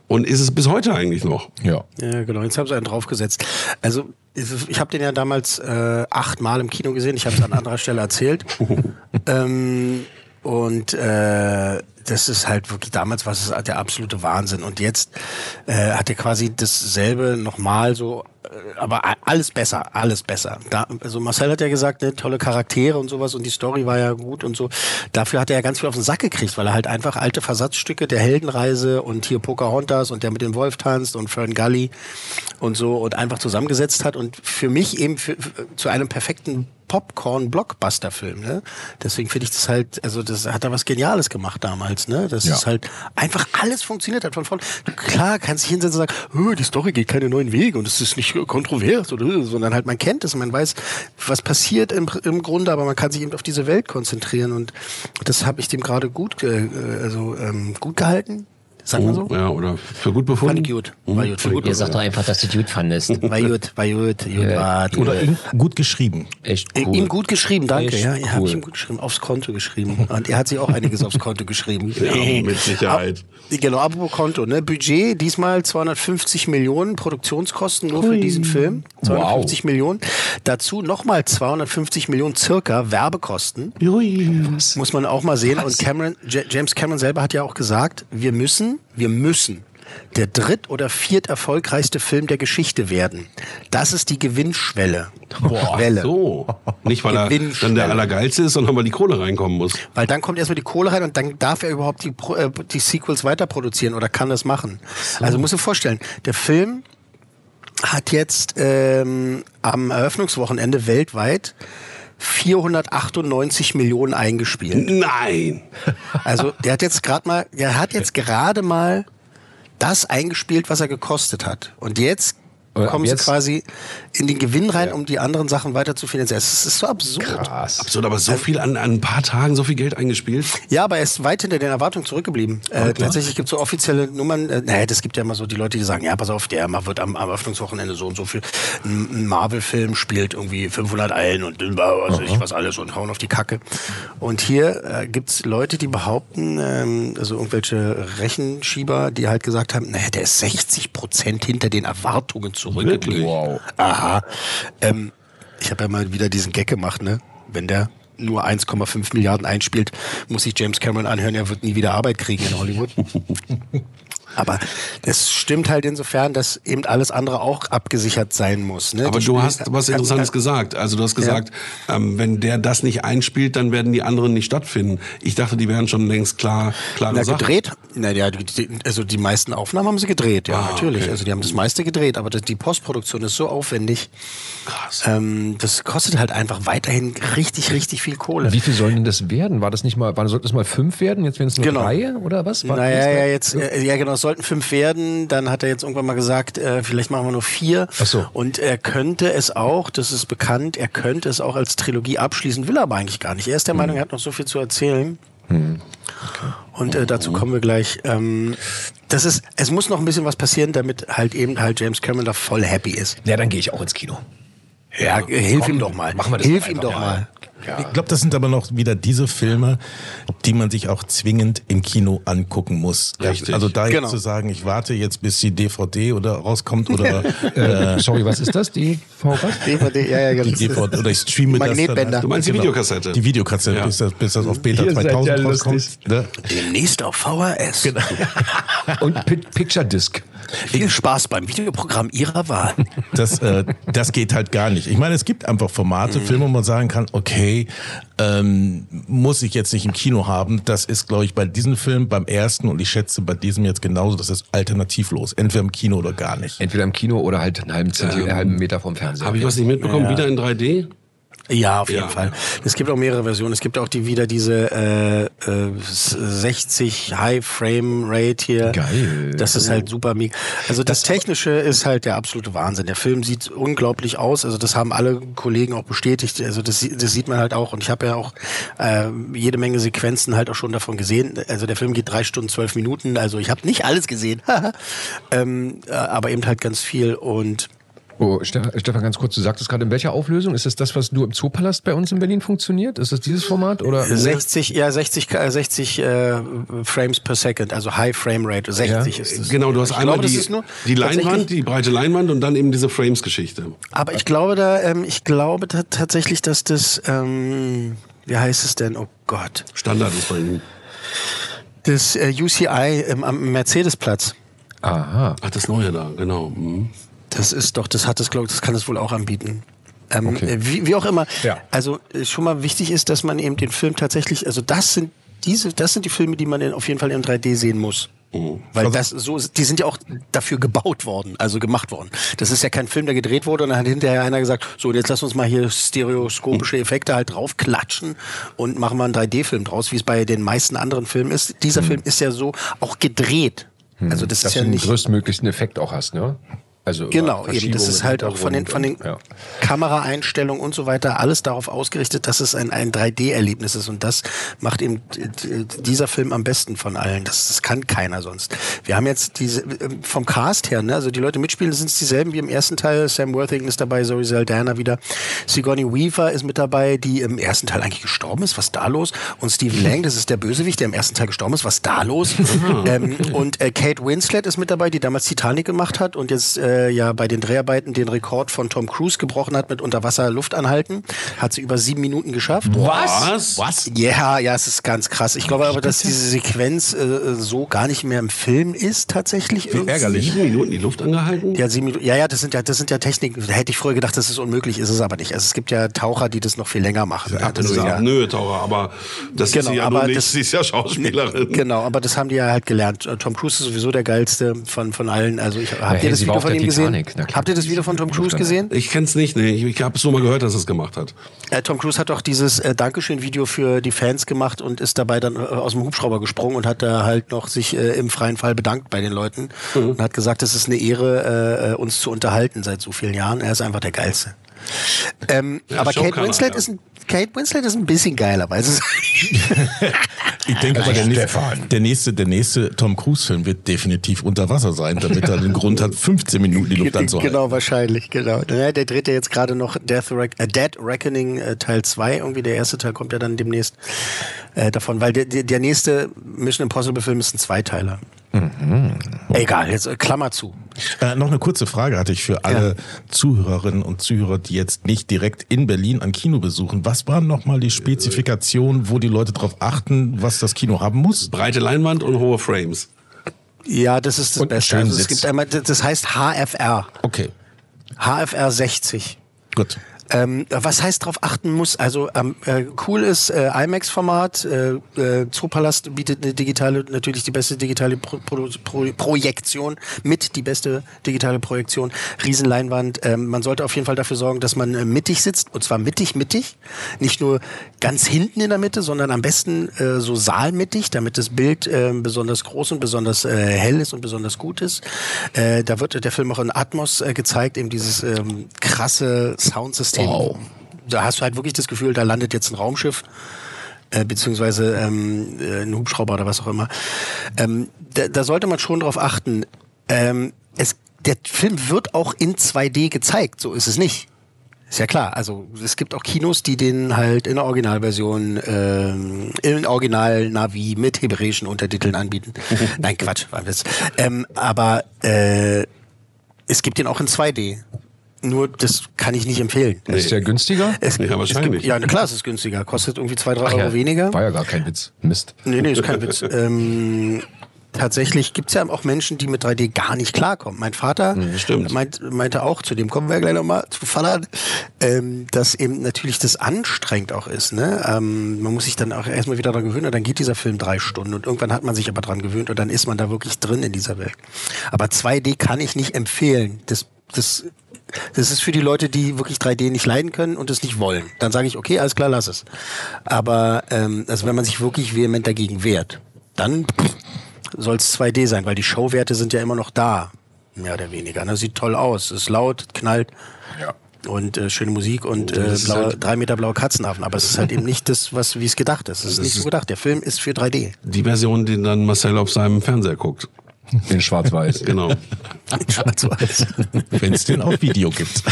und ist es bis heute eigentlich noch. Ja. Ja, genau, jetzt haben sie einen draufgesetzt. Also ich habe den ja damals äh, achtmal im Kino gesehen, ich habe es an anderer Stelle erzählt. ähm, und äh, das ist halt wirklich, damals war es der absolute Wahnsinn. Und jetzt äh, hat er quasi dasselbe nochmal so, äh, aber alles besser, alles besser. Da, also Marcel hat ja gesagt, ne, tolle Charaktere und sowas und die Story war ja gut und so. Dafür hat er ja ganz viel auf den Sack gekriegt, weil er halt einfach alte Versatzstücke der Heldenreise und hier Pocahontas und der mit dem Wolf tanzt und Fern Gully und so und einfach zusammengesetzt hat und für mich eben für, für, zu einem perfekten Popcorn-Blockbuster-Film. Ne? Deswegen finde ich das halt, also das hat er was Geniales gemacht damals. Ne? Das Ja. ist halt einfach alles funktioniert hat von vorne. Du, klar, kannst dich hinsetzen und sagen, "Hö, die Story geht keine neuen Wege und es ist nicht kontrovers oder äh", sondern halt man kennt es, man weiß, was passiert im, im Grunde, aber man kann sich eben auf diese Welt konzentrieren und das habe ich dem gerade gut, äh, also ähm, gut gehalten. Sagt man so? Ja, oder für gut befunden. Fand ich gut. War gut, für gut. Ihr sagt doch einfach, dass du gut fandest. War gut, war gut, gut war. Oder ihm gut geschrieben. Echt Ihm- cool. Ihm gut geschrieben, danke. Echt Ja, ja habe cool. ich ihm gut geschrieben, aufs Konto geschrieben. Und er hat sich auch einiges aufs Konto geschrieben. Ja, mit Sicherheit. Ab, genau, apropos Konto. Ne? Budget diesmal 250 Millionen Produktionskosten nur für diesen Film. 250 Millionen. Dazu nochmal 250 Millionen circa Werbekosten. Muss man auch mal sehen. Und Cameron, James Cameron selber hat ja auch gesagt, wir müssen, wir müssen der dritt- oder viert erfolgreichste Film der Geschichte werden. Das ist die Gewinnschwelle. Boah, Welle. so. Nicht, weil er dann der Allergeilste ist, sondern weil die Kohle reinkommen muss. Weil dann kommt erstmal die Kohle rein und dann darf er überhaupt die, äh, die Sequels weiter produzieren oder kann das machen. Also muss dir vorstellen, der Film hat jetzt ähm, am Eröffnungswochenende weltweit 498 Millionen eingespielt. Nein! Also der hat jetzt gerade mal, der hat jetzt gerade mal das eingespielt, was er gekostet hat. Und jetzt kommen sie jetzt- quasi in den Gewinn rein, um die anderen Sachen weiter zu finanzieren. Es ist so absurd. Krass. Absurd, aber so viel an, an ein paar Tagen, so viel Geld eingespielt. Ja, aber er ist weit hinter den Erwartungen zurückgeblieben. Äh, tatsächlich gibt es so offizielle Nummern. Äh, naja, das gibt ja immer so die Leute, die sagen, ja, pass auf, der wird am, am Eröffnungswochenende so und so viel. Ein, ein Marvel-Film spielt irgendwie 500 Eilen und äh, was weiß ich was alles und hauen auf die Kacke. Und hier äh, gibt's Leute, die behaupten, ähm, also irgendwelche Rechenschieber, die halt gesagt haben, naja, der ist 60 Prozent hinter den Erwartungen zurückgeblieben. Wow. Aha. Ähm, ich habe ja mal wieder diesen Gag gemacht, ne? Wenn der nur 1,5 Milliarden einspielt, muss sich James Cameron anhören, er wird nie wieder Arbeit kriegen in Hollywood. Aber das stimmt halt insofern, dass eben alles andere auch abgesichert sein muss. Ne? Aber Die du Spiele- hast was Interessantes gesagt. Also du hast gesagt, ähm, wenn der das nicht einspielt, dann werden die anderen nicht stattfinden. Ich dachte, die wären schon längst klar, klare Na, gedreht? Na ja, die, also die meisten Aufnahmen haben sie gedreht, ja, Ah, natürlich. okay. Also die haben das meiste gedreht, aber das, die Postproduktion ist so aufwendig. Krass. Ähm, das kostet halt einfach weiterhin richtig, richtig viel Kohle. Wie viel sollen denn das werden? War das nicht mal, war, sollten es mal fünf werden? Jetzt werden es nur Genau. drei oder was? War, Naja, ja, jetzt, ja genau, es sollten fünf werden. Dann hat er jetzt irgendwann mal gesagt, äh, vielleicht machen wir nur vier. Ach so. Und er könnte es auch, das ist bekannt, er könnte es auch als Trilogie abschließen, will er aber eigentlich gar nicht. Er ist der Meinung, er hat noch so viel zu erzählen. Und äh, dazu kommen wir gleich. Ähm, das ist, es muss noch ein bisschen was passieren, damit halt eben halt James Cameron da voll happy ist. Ja, dann gehe ich auch ins Kino. Ja, äh, hilf komm, ihm doch mal. machen wir das hilf ihm doch mal. mal. Ich glaube, das sind aber noch wieder diese Filme, die man sich auch zwingend im Kino angucken muss. Richtig. Also da jetzt Genau. zu sagen, ich warte jetzt, bis die DVD oder rauskommt oder Äh, sorry, was ist das? Die was? DVD, ja, ja, die ganz DVD oder ich streame Magnetbänder. das dann. Du meinst die Genau. Videokassette? Die Videokassette, Ja. bis, das, bis das auf Beta seid 2000 ja rauskommt. Ne? Demnächst auf VHS. Genau. Und Pi- Picture Disc. Viel Spaß beim Videoprogramm Ihrer Wahl. Das, äh, das geht halt gar nicht. Ich meine, es gibt einfach Formate, Mhm. Filme, wo man sagen kann, okay, ähm, muss ich jetzt nicht im Kino haben. Das ist, glaube ich, bei diesem Film, beim ersten und ich schätze bei diesem jetzt genauso, das ist alternativlos. Entweder im Kino oder gar nicht. Entweder im Kino oder halt einen halben, Zentimeter, einen halben Meter vom Fernseher. Habe ich was nicht mitbekommen? Ja. Wieder in 3D? Ja, auf jeden Ja. Fall. Es gibt auch mehrere Versionen. Es gibt auch die wieder diese äh, äh, 60 High Frame Rate hier. Geil. Das ist halt super mega. Also das Technische ist halt der absolute Wahnsinn. Der Film sieht unglaublich aus. Also das haben alle Kollegen auch bestätigt. Also das, das sieht man halt auch. Und ich habe ja auch äh, jede Menge Sequenzen halt auch schon davon gesehen. Also der Film geht drei Stunden zwölf Minuten. Also ich habe nicht alles gesehen, ähm, äh, aber eben halt ganz viel und Oh, Ste- Stefan, ganz kurz, du sagtest gerade, in welcher Auflösung? Ist das das, was nur im Zoopalast bei uns in Berlin funktioniert? Ist das dieses Format? Oder? 60, ja, 60, äh, 60 äh, Frames per Second, also High Frame Rate, 60 ist es. Genau, du hast Ich einmal glaube, das die, die Leinwand, die breite Leinwand und dann eben diese Frames-Geschichte. Aber ich glaube da, ähm, ich glaube ta- tatsächlich, dass das, ähm, wie heißt es denn? Oh Gott. Standard ist bei Ihnen. Das äh, UCI ähm, am Mercedesplatz. Aha. Ach, das Neue da, genau. Mhm. Das ist doch, das hat es, glaube ich, das kann es wohl auch anbieten. Ähm, Okay. äh, wie, wie auch immer. Ja. Also äh, schon mal wichtig ist, dass man eben den Film tatsächlich, also das sind diese, das sind die Filme, die man in, auf jeden Fall in 3D sehen muss. Weil das so, die sind ja auch dafür gebaut worden, also gemacht worden. Das ist ja kein Film, der gedreht wurde und dann hat hinterher einer gesagt, so jetzt lass uns mal hier stereoskopische Effekte halt draufklatschen und machen mal einen 3D-Film draus, wie es bei den meisten anderen Filmen ist. Dieser Film ist ja so auch gedreht. Also das Dass ist ja du den nicht größtmöglichen Effekt auch hast, ne? Also Genau, eben. Das ist halt auch von den, von den und- Kameraeinstellungen und so weiter alles darauf ausgerichtet, dass es ein, ein 3D-Erlebnis ist. Und das macht eben dieser Film am besten von allen. Das, das kann keiner sonst. Wir haben jetzt diese, ähm, vom Cast her, ne, also die Leute mitspielen, sind es dieselben wie im ersten Teil. Sam Worthington ist dabei, Zoe Saldana wieder. Sigourney Weaver ist mit dabei, die im ersten Teil eigentlich gestorben ist. Was da los? Und Stephen Lang, das ist der Bösewicht, der im ersten Teil gestorben ist. Was da los? ähm, und äh, Kate Winslet ist mit dabei, die damals Titanic gemacht hat und jetzt äh, ja bei den Dreharbeiten den Rekord von Tom Cruise gebrochen hat mit Unterwasser-Luftanhalten. Hat sie über sieben Minuten geschafft. Was? Was? Ja, ja, es ist ganz krass. Ich glaube aber, dass diese Sequenz äh, so gar nicht mehr im Film ist tatsächlich. irgendwie. ärgerlich. Sieben Minuten die Luft angehalten? Ja, sieben Minuten. Ja, ja, das sind ja, das sind ja Techniken. Da hätte ich früher gedacht, das ist unmöglich, ist es aber nicht. Also es gibt ja Taucher, die das noch viel länger machen. Ja, das ist ja, Nö, Taucher, aber das Genau, ist sie ja aber nur nicht, das- sie ist ja Schauspielerin. Genau, aber das haben die ja halt gelernt. Äh, Tom Cruise ist sowieso der geilste von, von allen. Also ich, habt hey, ihr das Video von ihm gesehen? Titanic, klar. Habt ihr das Video von Tom Cruise gesehen? Ich kenn's nicht, nee. Ich, ich habe es nur mal gehört, dass er es gemacht hat. Äh, Tom Cruise hat auch dieses äh, Dankeschön-Video für die Fans gemacht und ist dabei dann äh, aus dem Hubschrauber gesprungen und hat da halt noch sich äh, im freien Fall bedankt bei den Leuten und hat gesagt, es ist eine Ehre, äh, äh, uns zu unterhalten seit so vielen Jahren. Er ist einfach der Geilste. Ähm, Ja, aber Kate Winslet, ja. ist ein, Kate Winslet ist ein bisschen geiler, weil es Ich denke, Also aber der, nächste, der nächste, der nächste Tom Cruise-Film wird definitiv unter Wasser sein, damit er den Grund hat, 15 Minuten die Luft anzuhalten. Genau, wahrscheinlich, genau. Der dreht ja jetzt gerade noch Death Rec äh, Dead Reckoning äh, Teil 2. Irgendwie der erste Teil kommt ja dann demnächst äh, davon, weil der, der, der nächste Mission Impossible Film ist ein Zweiteiler. Egal, jetzt äh, Klammer zu. Äh, noch eine kurze Frage hatte ich für alle Ja. Zuhörerinnen und Zuhörer, die jetzt nicht direkt in Berlin ein Kino besuchen. Was waren nochmal die Spezifikationen, wo die Leute darauf achten, was das Kino haben muss? Breite Leinwand und hohe Frames. Ja, das ist das Und Beste. schönen Also es Sitz. gibt einmal, das heißt HFR. Okay, HFR 60. gut. Ähm, was heißt darauf achten muss? Also ähm, äh, cool ist äh, IMAX-Format. Äh, äh, Zoopalast bietet eine digitale, natürlich die beste digitale Pro Pro Pro Projektion mit die beste digitale Projektion. Riesenleinwand. Ähm, man sollte auf jeden Fall dafür sorgen, dass man äh, mittig sitzt und zwar mittig, mittig, nicht nur ganz hinten in der Mitte, sondern am besten äh, so saalmittig, damit das Bild äh, besonders groß und besonders äh, hell ist und besonders gut ist. Äh, da wird der Film auch in Atmos äh, gezeigt, eben dieses ähm, krasse Soundsystem. Da hast du halt wirklich das Gefühl, da landet jetzt ein Raumschiff äh, beziehungsweise ähm, äh, ein Hubschrauber oder was auch immer. Ähm, da, da sollte man schon drauf achten. Ähm, es, der Film wird auch in 2D gezeigt, so ist es nicht. Ist ja klar, also es gibt auch Kinos, die den halt in der Originalversion, ähm, in Original-Navi mit hebräischen Untertiteln anbieten. Nein, Quatsch, war Witz. Ähm, aber äh, es gibt den auch in 2D. Nur das kann ich nicht empfehlen. Ist der günstiger? Es, Ja, Es wahrscheinlich. gibt, ja, na klar, es ist günstiger. Kostet irgendwie zwei, drei Ach Euro ja, weniger. War ja gar kein Witz. Mist. Nee, nee, ist kein Witz. Ähm, tatsächlich gibt's ja auch Menschen, die mit 3D gar nicht klarkommen. Mein Vater stimmt. meint, meinte auch, zu dem kommen wir gleich nochmal, zu Fallern, ähm, dass eben natürlich das anstrengend auch ist. Ne? Ähm, man muss sich dann auch erstmal wieder daran gewöhnen und dann geht dieser Film drei Stunden und irgendwann hat man sich aber dran gewöhnt und dann ist man da wirklich drin in dieser Welt. Aber 2D kann ich nicht empfehlen. Das, das, das ist für die Leute, die wirklich 3D nicht leiden können und es nicht wollen. Dann sage ich, okay, alles klar, lass es. Aber ähm, also wenn man sich wirklich vehement dagegen wehrt, dann soll es 2D sein, weil die Showwerte sind ja immer noch da, mehr oder weniger. Ne? Sieht toll aus, ist laut, knallt. Ja. Und äh, schöne Musik und Ja, äh, blaue, halt- drei Meter blaue Katzenaffen. Aber es ist halt eben nicht das, was wie es gedacht ist. Es ist Das nicht so gedacht. Der Film ist für 3D. Die Version, die dann Marcel auf seinem Fernseher guckt. In Schwarz-Weiß. Genau. Schwarz-Weiß. Wenn es den auf Video gibt.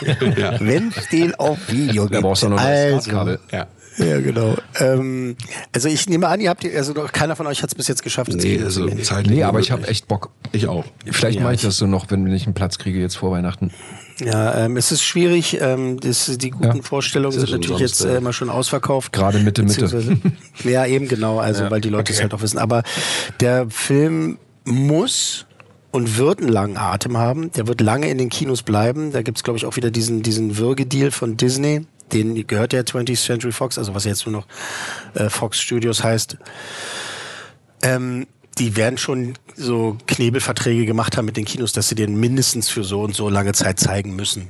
ja. Wenn es den auf Video Da gibt. brauchst du noch ein also, Smartkabel. ja. Ja, genau. Ähm, also ich nehme an, ihr habt, also noch keiner von euch hat es bis jetzt geschafft. Nee, also zeitlich. Nee, aber ich habe echt Bock. Ich auch. Vielleicht Ja, mache ich das so noch, wenn ich einen Platz kriege jetzt vor Weihnachten. Ja, ähm, es ist schwierig. Ähm, das, die guten Ja. Vorstellungen sind natürlich jetzt ja. äh, immer schon ausverkauft. Gerade Mitte, Mitte. Ja, eben genau. Also, weil die Leute es halt auch wissen. Aber der Film muss und wird einen langen Atem haben. Der wird lange in den Kinos bleiben. Da gibt's glaube ich, auch wieder diesen, diesen Würgedeal von Disney. Den gehört ja 20th Century Fox, also was jetzt nur noch äh, Fox Studios heißt. Ähm, die werden schon so Knebelverträge gemacht haben mit den Kinos, dass sie den mindestens für so und so lange Zeit zeigen müssen.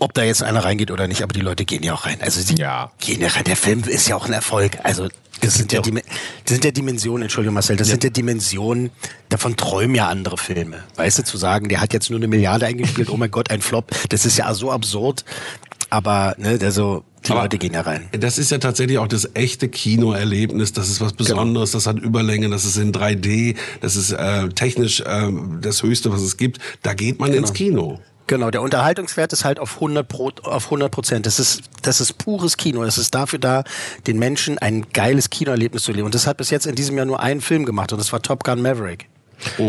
Ob da jetzt einer reingeht oder nicht, aber die Leute gehen ja auch rein. Also sie Ja. gehen ja rein. Der Film ist ja auch ein Erfolg. Also das sind ja, Dim- das sind ja Dimensionen, Entschuldigung Marcel, das sind ja Dimensionen, davon träumen ja andere Filme. Weißt du, zu sagen, der hat jetzt nur eine Milliarde eingespielt, oh mein Gott, ein Flop, das ist ja so absurd. Aber, ne, also, die Aber Leute gehen ja rein. Das ist ja tatsächlich auch das echte Kinoerlebnis. Das ist was Besonderes. Das hat Überlänge. Das ist in 3D. Das ist äh, technisch äh, das Höchste, was es gibt. Da geht man ins Kino. Genau, der Unterhaltungswert ist halt auf 100 Pro, auf 100 Prozent. Das ist, das ist pures Kino. Das ist dafür da, den Menschen ein geiles Kinoerlebnis zu leben. Und das hat bis jetzt in diesem Jahr nur einen Film gemacht und das war Top Gun Maverick.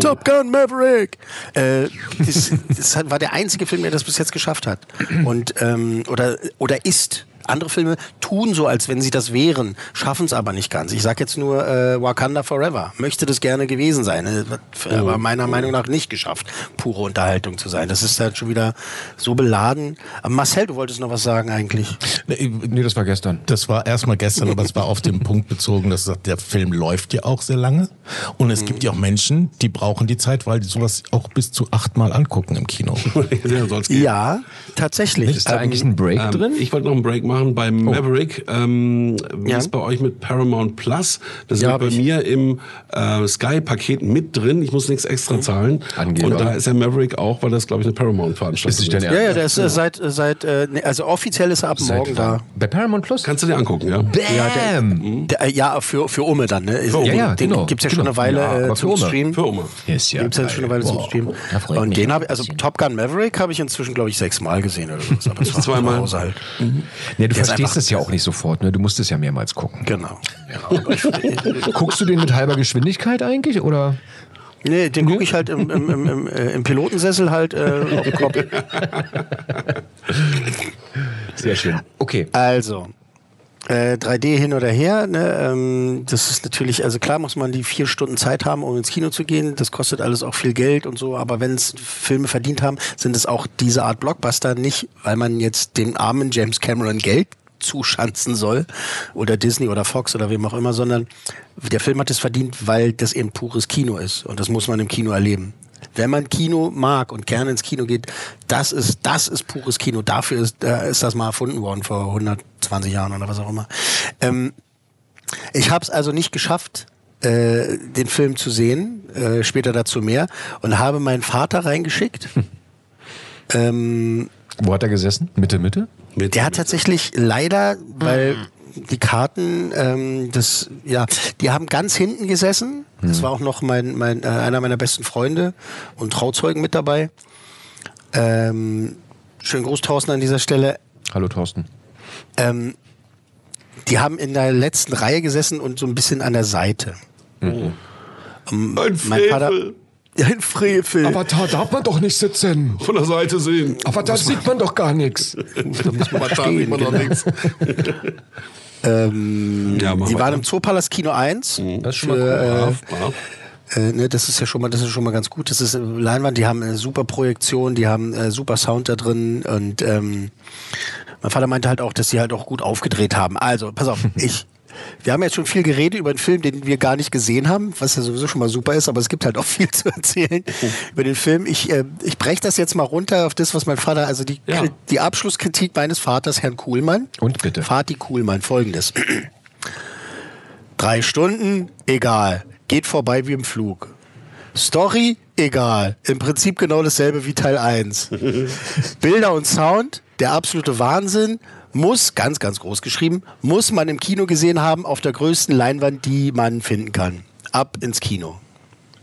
Top Gun Maverick! Äh, das, das war der einzige Film, der das bis jetzt geschafft hat. Und, ähm, oder, oder ist. Andere Filme tun so, als wenn sie das wären, schaffen es aber nicht ganz. Ich sag jetzt nur äh, Wakanda Forever. Möchte das gerne gewesen sein. Äh, aber meiner Meinung nach nicht geschafft, pure Unterhaltung zu sein. Das ist halt schon wieder so beladen. Aber Marcel, du wolltest noch was sagen eigentlich. Nee, Nee, das war gestern. Das war erstmal gestern, aber es war auf den Punkt bezogen, dass der Film läuft ja auch sehr lange. Und es gibt ja auch Menschen, die brauchen die Zeit, weil die sowas auch bis zu achtmal angucken im Kino. Ja, tatsächlich. Ist da Ähm, eigentlich ein Break Ähm, drin? Ich wollte noch einen Break machen bei Maverick. Ähm, wie Ja. ist bei euch mit Paramount Plus? Das ist Ja, bei hab ich. mir im äh, Sky-Paket mit drin. Ich muss nichts extra zahlen. Angeber. Und da ist der Maverick auch, weil das, glaube ich, eine Paramount-Veranstaltung Ist ist. Ja, ja, der ist äh, seit, äh, seit äh, also offiziell ist er ab morgen da. Bei Paramount Plus? Kannst du dir angucken, ja? Bam! Der, äh, ja, für, für Umme dann, ne? Ja, ja, den genau, gibt's ja genau. schon eine Weile Ja, äh, für zum. Stream. Für Oma. Ist ja Gibt's ja schon eine Weile zum Boah. Stream. Und den habe also. Top Gun Maverick habe ich inzwischen, glaube ich, sechsmal gesehen oder so. Aber das war Zweimal. zu Hause Nee, du verstehst es ja auch nicht sofort, ne? Du musst es ja mehrmals gucken. Genau. Guckst du den mit halber Geschwindigkeit eigentlich oder? Nee, den gucke ich halt im, im, im, im, äh, im Pilotensessel halt äh, auf dem Kopf. Sehr schön. Okay. Also, Äh, 3D hin oder her, ne? ähm, das ist natürlich, also klar muss man die vier Stunden Zeit haben, um ins Kino zu gehen. Das kostet alles auch viel Geld und so, aber wenn es Filme verdient haben, sind es auch diese Art Blockbuster nicht, weil man jetzt dem armen James Cameron Geld zuschanzen soll oder Disney oder Fox oder wem auch immer, sondern der Film hat es verdient, weil das eben pures Kino ist und das muss man im Kino erleben. Wenn man Kino mag und gerne ins Kino geht, das ist das ist pures Kino. Dafür ist, äh, ist das mal erfunden worden vor 120 Jahren oder was auch immer. Ähm, ich habe es also nicht geschafft, äh, den Film zu sehen. Äh, später dazu mehr und habe meinen Vater reingeschickt. ähm, Wo hat er gesessen? Mitte, Mitte? der hat tatsächlich leider, weil die Karten, ähm, das, ja, die haben ganz hinten gesessen. Das war auch noch mein, mein, äh, einer meiner besten Freunde und Trauzeugen mit dabei. Ähm, schönen Gruß, Thorsten, an dieser Stelle. Hallo Thorsten. Ähm, die haben in der letzten Reihe gesessen und so ein bisschen an der Seite. Mhm. Ähm, Ein mein Vater. Ein Frevel. Aber da darf man doch nicht sitzen. Von der Seite sehen. Aber da sieht man doch gar nichts. Da muss man Da stehen, sieht man doch genau. nichts. Ähm, Ja, die waren im Zoopalast Kino 1. Das ist schon mal Für, cool. äh, Brav, brav. Äh, ne, das ist ja schon mal, das ist schon mal ganz gut. Das ist äh, Leinwand, die haben eine super Projektion, die haben äh, super Sound da drin und ähm, mein Vater meinte halt auch, dass sie halt auch gut aufgedreht haben. Also, pass auf, ich. Wir haben jetzt schon viel geredet über einen Film, den wir gar nicht gesehen haben, was ja sowieso schon mal super ist, aber es gibt halt auch viel zu erzählen über den Film. Ich, äh, ich breche das jetzt mal runter auf das, was mein Vater, also die, Ja. die Abschlusskritik meines Vaters, Herrn Kuhlmann. Und bitte. Vati Kuhlmann, folgendes. Drei Stunden, egal. Geht vorbei wie im Flug. Story, egal. Im Prinzip genau dasselbe wie Teil 1. Bilder und Sound, der absolute Wahnsinn. Muss, ganz, ganz groß geschrieben, muss man im Kino gesehen haben, auf der größten Leinwand, die man finden kann. Ab ins Kino.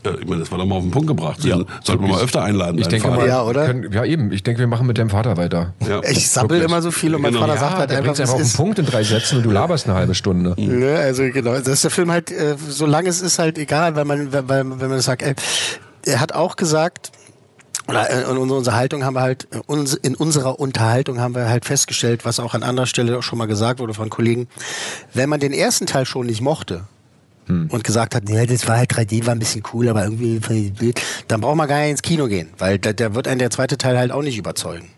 Ja, ich meine, das war doch mal auf den Punkt gebracht. Den sollten wir mal öfter einladen. Ich denke mal, Ja, oder? Können, ja, eben. Ich denke, wir machen mit deinem Vater weiter. Ja. Ich sabbel Wirklich? immer so viel und mein Genau. Vater Ja, sagt halt einfach, einfach auf den. Punkt in drei Sätzen und du laberst eine halbe Stunde. Ne, also genau, das ist der Film halt, äh, solange es ist halt egal, weil man, weil, weil- wenn man sagt, äh, er hat auch gesagt, oder äh, in unserer Unterhaltung haben wir halt, äh, in unserer Unterhaltung haben wir halt festgestellt, was auch an anderer Stelle auch schon mal gesagt wurde von Kollegen, wenn man den ersten Teil schon nicht mochte, und gesagt hat, ja, das war halt 3D, war ein bisschen cool, aber irgendwie dann braucht man gar nicht ins Kino gehen, weil da, da wird einen der zweite Teil halt auch nicht überzeugen.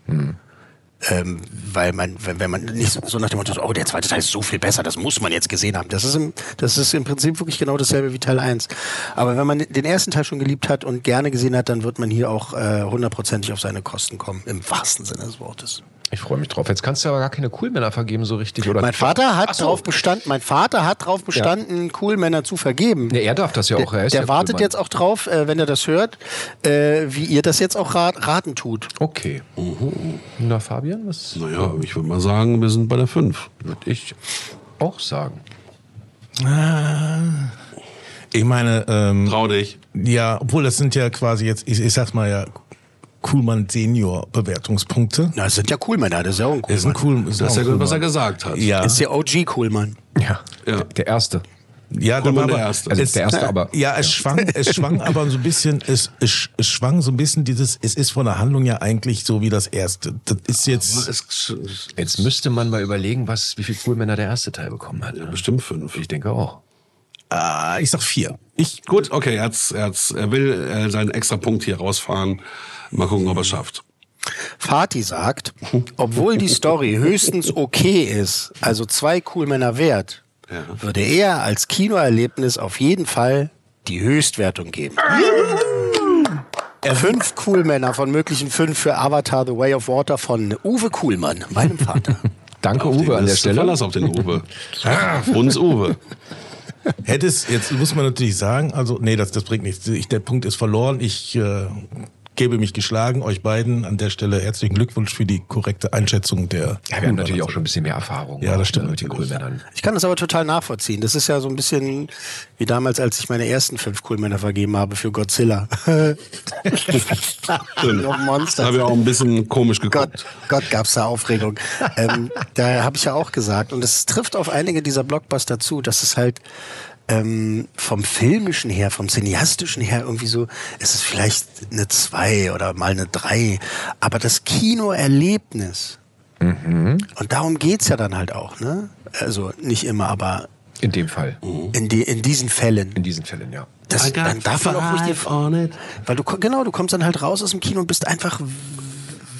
Ähm, weil man, wenn, wenn man nicht so- nach dem Motto, oh, der zweite Teil ist so viel besser, das muss man jetzt gesehen haben. Das ist im, das ist im Prinzip wirklich genau dasselbe wie Teil 1. Aber wenn man den ersten Teil schon geliebt hat und gerne gesehen hat, dann wird man hier auch äh, hundertprozentig auf seine Kosten kommen, im wahrsten Sinne des Wortes. Ich freue mich drauf. Jetzt kannst du aber gar keine Coolmänner vergeben so richtig, oder? Mein Vater hat so. drauf bestanden, mein Vater hat drauf bestanden, Coolmänner zu vergeben. Nee, er darf das ja auch. Er Der, ist der ja wartet Coolmann. jetzt auch drauf, äh, wenn er das hört, äh, wie ihr das jetzt auch rat, raten tut. Okay. Na, Fabian, was Naja, ich würde mal sagen, wir sind bei der 5. würde ich auch sagen? Ich meine, ähm, Trau dich. ja, obwohl das sind ja quasi jetzt, ich, ich sag's mal ja, Kuhlmann Senior Bewertungspunkte. Na, das sind ja Coolmänner, das ist ja auch ein Das ist ein cool, ist Das ist auch ja, ein was er gesagt hat. Ja, Ist der OG Coolmann. ja. Ja. Der erste. Ja, war der aber- Erste. Also es- der erste, aber. Ja, es schwang, es schwang aber so ein bisschen, es, es, es schwang so ein bisschen dieses, es ist von der Handlung ja eigentlich so wie das erste. Das ist jetzt, Es, Jetzt müsste man mal überlegen, was, wie viel Coolmänner der erste Teil bekommen hat. ne? bestimmt 5. Ich denke auch. ah, ich sag vier. Ich, gut, okay, er, hat's, er, hat's, er will äh, seinen extra Punkt hier rausfahren. Mal gucken, ob er es schafft. Fatih sagt, obwohl die Story höchstens okay ist, also zwei Coolmänner wert, würde er als Kinoerlebnis auf jeden Fall die Höchstwertung geben. Fünf Coolmänner von möglichen fünf für Avatar The Way of Water von Uwe Kuhlmann, meinem Vater. Danke, Auf Uwe, an der Stelle. Verlass auf den Uwe. Uns Uwe. Hätte es, jetzt muss man natürlich sagen, also, nee, das, das bringt nichts. Ich, der Punkt ist verloren. Ich äh, gebe mich geschlagen. Euch beiden an der Stelle herzlichen Glückwunsch für die korrekte Einschätzung der. Ja, wir haben natürlich auch schon ein bisschen mehr Erfahrung. Ja, das stimmt Mit den. Coolmännern. Ich kann das aber total nachvollziehen. Das ist ja so ein bisschen wie damals, als ich meine ersten fünf Coolmänner vergeben habe für Godzilla. Noch Monster. Habe ja auch ein bisschen komisch geguckt. Gott, Gott gab's da Aufregung. ähm, da habe ich ja auch gesagt, und es trifft auf einige dieser Blockbuster zu, dass es halt ähm, vom filmischen her, vom cineastischen her irgendwie so, es ist vielleicht eine zwei oder mal eine drei, aber das Kinoerlebnis Und darum geht's ja dann halt auch, ne? Also nicht immer, aber In dem Fall. in, die, in diesen Fällen. In diesen Fällen, ja. Das, dann darf man auch it. Weil du, genau, du kommst dann halt raus aus dem Kino und bist einfach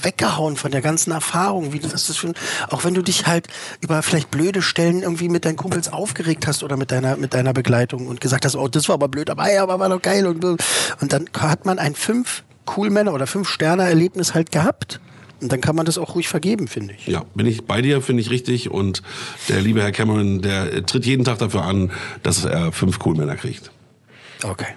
weggehauen von der ganzen Erfahrung, wie du das schon, auch wenn du dich halt über vielleicht blöde Stellen irgendwie mit deinen Kumpels aufgeregt hast oder mit deiner mit deiner Begleitung und gesagt hast, oh, das war aber blöd, aber ja, aber war doch geil und und dann hat man ein fünf Coolmänner oder fünf Sterne Erlebnis halt gehabt und dann kann man das auch ruhig vergeben, finde ich. Ja, bin ich bei dir, finde ich richtig. Und der liebe Herr Cameron, der tritt jeden Tag dafür an, dass er fünf Coolmänner kriegt. Okay.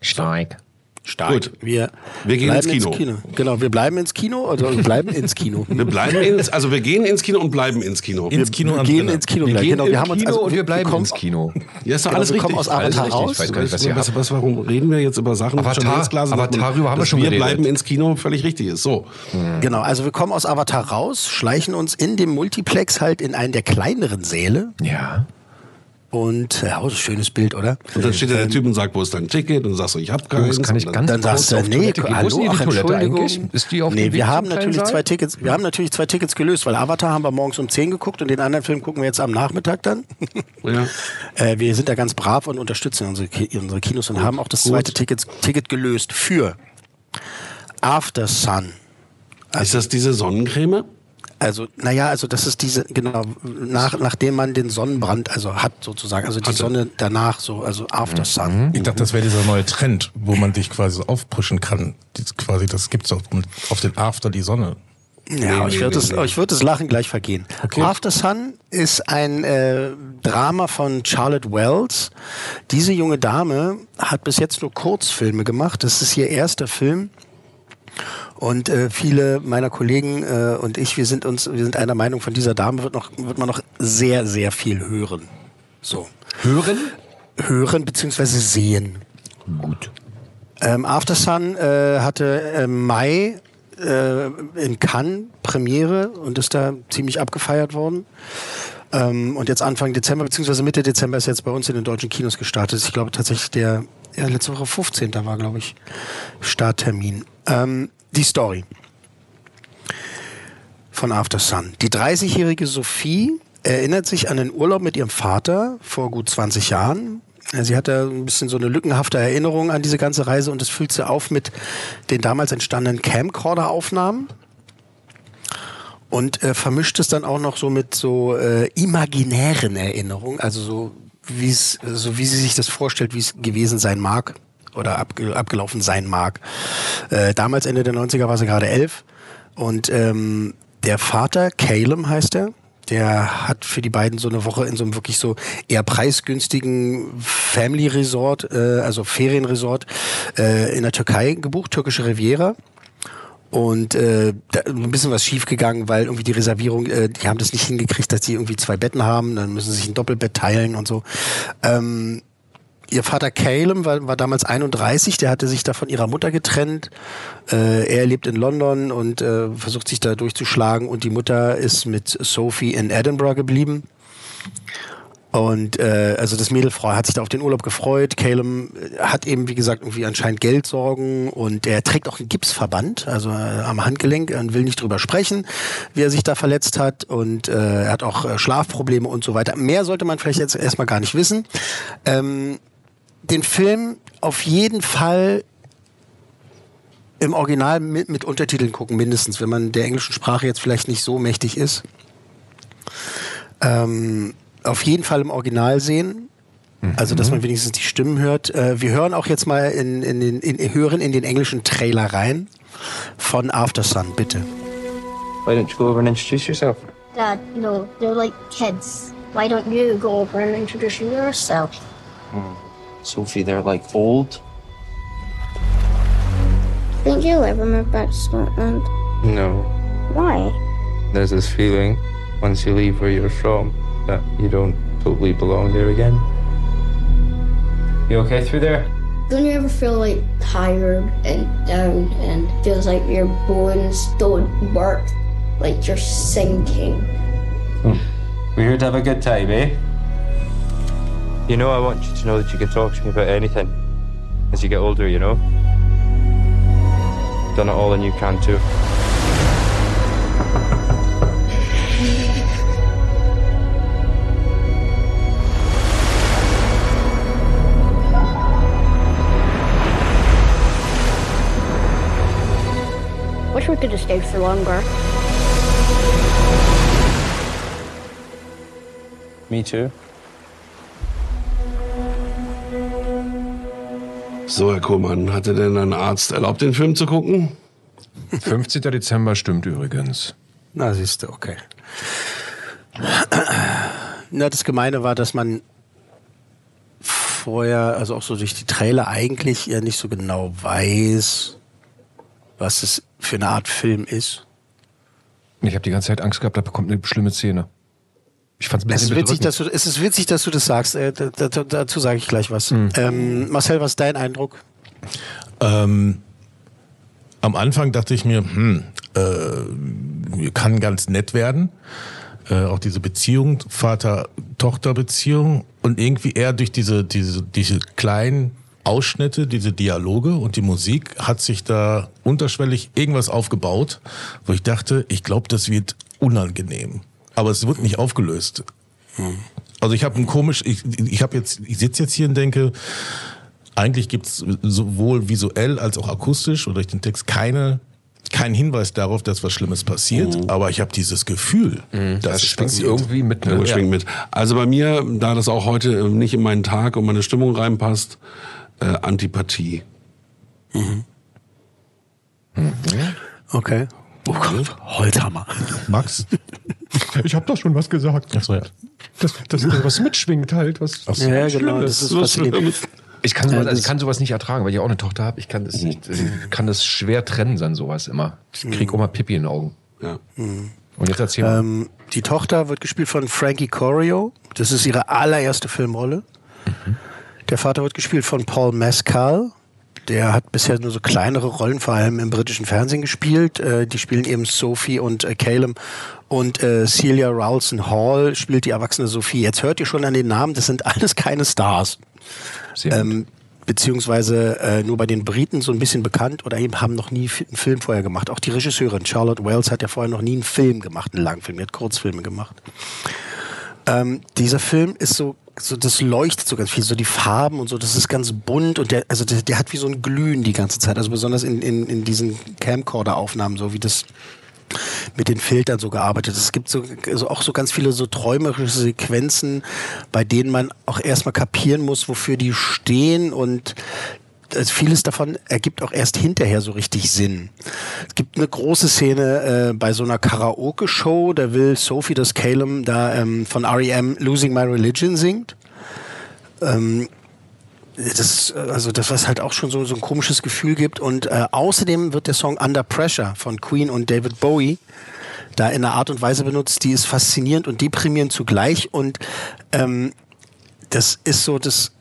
Stark. Stark. Gut. Wir, Wir gehen bleiben ins Kino. Genau, wir bleiben ins Kino oder wir bleiben ins Kino. Wir bleiben ins, also wir gehen ins Kino und bleiben ins Kino. Ins Kino wir gehen drinnen. ins Kino. Wir gleich. gehen genau, wir haben uns Kino also und wir bleiben kommen- ins Kino. Ja, ist doch Genau, alles wir richtig. kommen aus Avatar raus. Ich weiß gar nicht, was warum reden wir jetzt über Sachen? Avatar- schon längst klar sind, dass Avatar, man- darüber haben wir schon Wir geredet. bleiben ins Kino, völlig richtig ist. So. Genau, also wir kommen aus Avatar raus, schleichen uns in dem Multiplex halt in einen der kleineren Säle Ja. Und ja, oh, das ist ein schönes Bild, oder? Und dann steht da der Typ und sagt, wo ist dein Ticket? Und dann sagst du, ich hab keins. das kann ich ganz Dann sagst du, nee, Toilette gehen. Wo ist hallo, die Toilette eigentlich? Ist die auf dem nee, wir haben natürlich zwei Tickets, wir haben natürlich zwei Tickets gelöst, weil Avatar haben wir morgens um 10 geguckt und den anderen Film gucken wir jetzt am Nachmittag dann. Ja. Äh, wir sind da ganz brav und unterstützen unsere, Ki- unsere Kinos und haben auch das zweite Ticket, Ticket gelöst für After Sun. Ist das diese Sonnencreme? Also, naja, also das ist diese, genau, nach, nachdem man den Sonnenbrand also hat sozusagen, also die Hatte. Sonne danach so, also After Sun. Ich dachte, das wäre dieser neue Trend, wo man dich quasi so aufpushen kann. Das, quasi, das gibt's auch um- auf den After die Sonne. Ja, ich würde es, ich würde das Lachen gleich vergehen. After Sun ist ein äh, Drama von Charlotte Wells. Diese junge Dame hat bis jetzt nur Kurzfilme gemacht. Das ist ihr erster Film. Und äh, viele meiner Kollegen äh, und ich, wir sind uns, wir sind einer Meinung, von dieser Dame wird noch, wird man noch sehr, sehr viel hören. So. Hören? Hören beziehungsweise sehen. Gut. Ähm, After Sun äh, hatte im Mai äh, in Cannes Premiere und ist da ziemlich abgefeiert worden. Ähm, und jetzt Anfang Dezember, beziehungsweise Mitte Dezember ist jetzt bei uns in den deutschen Kinos gestartet. Ich glaube tatsächlich der, ja, letzte Woche 15. war, glaube ich, Starttermin. Ähm, die Story von After Sun. Die 30-jährige Sophie erinnert sich an den Urlaub mit ihrem Vater vor gut 20 Jahren. Sie hat da ein bisschen so eine lückenhafte Erinnerung an diese ganze Reise und das füllt sie auf mit den damals entstandenen Camcorder-Aufnahmen und äh, vermischt es dann auch noch so mit so äh, imaginären Erinnerungen, also so es, so wie sie sich das vorstellt, wie es gewesen sein mag oder abge abgelaufen sein mag. Äh, damals Ende der 90er war sie gerade elf und ähm, der Vater, Caleb heißt er, der hat für die beiden so eine Woche in so einem wirklich so eher preisgünstigen Family Resort, äh, also Ferienresort äh, in der Türkei gebucht, türkische Riviera. Und äh, da ein bisschen was schiefgegangen, weil irgendwie die Reservierung, äh, die haben das nicht hingekriegt, dass die irgendwie zwei Betten haben, dann müssen sie sich ein Doppelbett teilen und so. Ähm, ihr Vater Caleb war, war damals 31, der hatte sich da von ihrer Mutter getrennt. Äh, er lebt in London und äh, versucht sich da durchzuschlagen und die Mutter ist mit Sophie in Edinburgh geblieben. Und äh, also das Mädelfrau hat sich da auf den Urlaub gefreut. Caleb äh, hat eben, wie gesagt, irgendwie anscheinend Geldsorgen und er trägt auch einen Gipsverband, also äh, am Handgelenk und will nicht drüber sprechen, wie er sich da verletzt hat. Und äh, er hat auch äh, Schlafprobleme und so weiter. Mehr sollte man vielleicht jetzt erstmal gar nicht wissen. Ähm, den Film auf jeden Fall im Original mit, mit Untertiteln gucken, mindestens, wenn man der englischen Sprache jetzt vielleicht nicht so mächtig ist. Ähm, auf jeden Fall im Original sehen. Also, dass man wenigstens die Stimmen hört. Äh, wir hören auch jetzt mal in, in den, in, hören in den englischen Trailer rein von After Sun, bitte. Why don't you go over and introduce yourself? Dad, you know, they're like kids. Why don't you go over and introduce yourself? Sophie, they're like old. Think you'll ever move back to Scotland? No. Why? There's this feeling once you leave where you're from that you don't totally belong there again. You okay through there? Don't you ever feel like tired and down and feels like your bones don't work? Like you're sinking? We're here to have a good time, eh? You know, I want you to know that you can talk to me about anything as you get older, you know? Done it all, and you can too. Wish we could have stayed for longer. Me too. So, Herr Kohlmann, hatte denn ein Arzt erlaubt, den Film zu gucken? 15. Dezember stimmt übrigens. Na, siehst du, okay. Na, das Gemeine war, dass man vorher, also auch so durch die Trailer eigentlich ja nicht so genau weiß, was es für eine Art Film ist. Ich habe die ganze Zeit Angst gehabt, da bekommt eine schlimme Szene. Ich fand's ein Es bisschen ist, witzig, dass du, es ist witzig, dass du das sagst. Äh, da, da, dazu sage ich gleich was. Ähm, Marcel, was ist dein Eindruck? Ähm, am Anfang dachte ich mir, hm, äh, kann ganz nett werden. Äh, auch diese Beziehung, Vater-Tochter-Beziehung und irgendwie eher durch diese, diese, diese kleinen Ausschnitte, diese Dialoge und die Musik hat sich da unterschwellig irgendwas aufgebaut, wo ich dachte, ich glaube, das wird unangenehm. Aber es wird nicht aufgelöst. Also ich habe ein komisch, ich, ich habe jetzt, ich sitze jetzt hier und denke, eigentlich gibt's sowohl visuell als auch akustisch oder durch den Text keine keinen Hinweis darauf, dass was Schlimmes passiert, aber ich habe dieses Gefühl, dass das es schwingt passiert. irgendwie mit. Ja, Ne? schwingt mit. Also bei mir, da das auch heute nicht in meinen Tag und meine Stimmung reinpasst, äh, Antipathie. Okay. Oh Gott, Holzhammer. Max? Ich habe doch schon was gesagt. Achso, ja. Das, das, das was mitschwingt halt. Was, was Ja, genau, das ist faszinierend. Ich kann, sowas, also ich kann sowas nicht ertragen, weil ich auch eine Tochter habe. Ich kann das nicht, ich kann das schwer trennen dann sowas immer. Ich krieg auch mal Pipi in den Augen. Ja. Und jetzt erzähl mal. Ähm, die Tochter wird gespielt von Frankie Corio. Das ist ihre allererste Filmrolle. Der Vater wird gespielt von Paul Mescal. Der hat bisher nur so kleinere Rollen, vor allem im britischen Fernsehen gespielt. Äh, die spielen eben Sophie und äh, Caleb. Und äh, Celia Rowlson Hall spielt die erwachsene Sophie. Jetzt hört ihr schon an den Namen, das sind alles keine Stars. Ähm, beziehungsweise äh, nur bei den Briten so ein bisschen bekannt oder eben haben noch nie einen Film vorher gemacht. Auch die Regisseurin Charlotte Wells hat ja vorher noch nie einen Film gemacht, einen Langfilm, die hat Kurzfilme gemacht. Ähm, dieser Film ist so, so, das leuchtet so ganz viel, so die Farben und so, das ist ganz bunt und der, also der, der hat wie so ein Glühen die ganze Zeit, also besonders in, in, in diesen Camcorder-Aufnahmen, so wie das mit den Filtern so gearbeitet. Es gibt so also auch so ganz viele so träumerische Sequenzen, bei denen man auch erstmal kapieren muss, wofür die stehen und äh, vieles davon ergibt auch erst hinterher so richtig Sinn. Es gibt eine große Szene äh, bei so einer Karaoke-Show, da will Sophie, das Calum, da ähm, von R.E.M. Losing My Religion singt. Ähm, das, also das, was halt auch schon so, so ein komisches Gefühl gibt. Und äh, außerdem wird der Song Under Pressure von Queen und David Bowie da in einer Art und Weise benutzt, die ist faszinierend und deprimierend zugleich. Und ähm, das ist so, das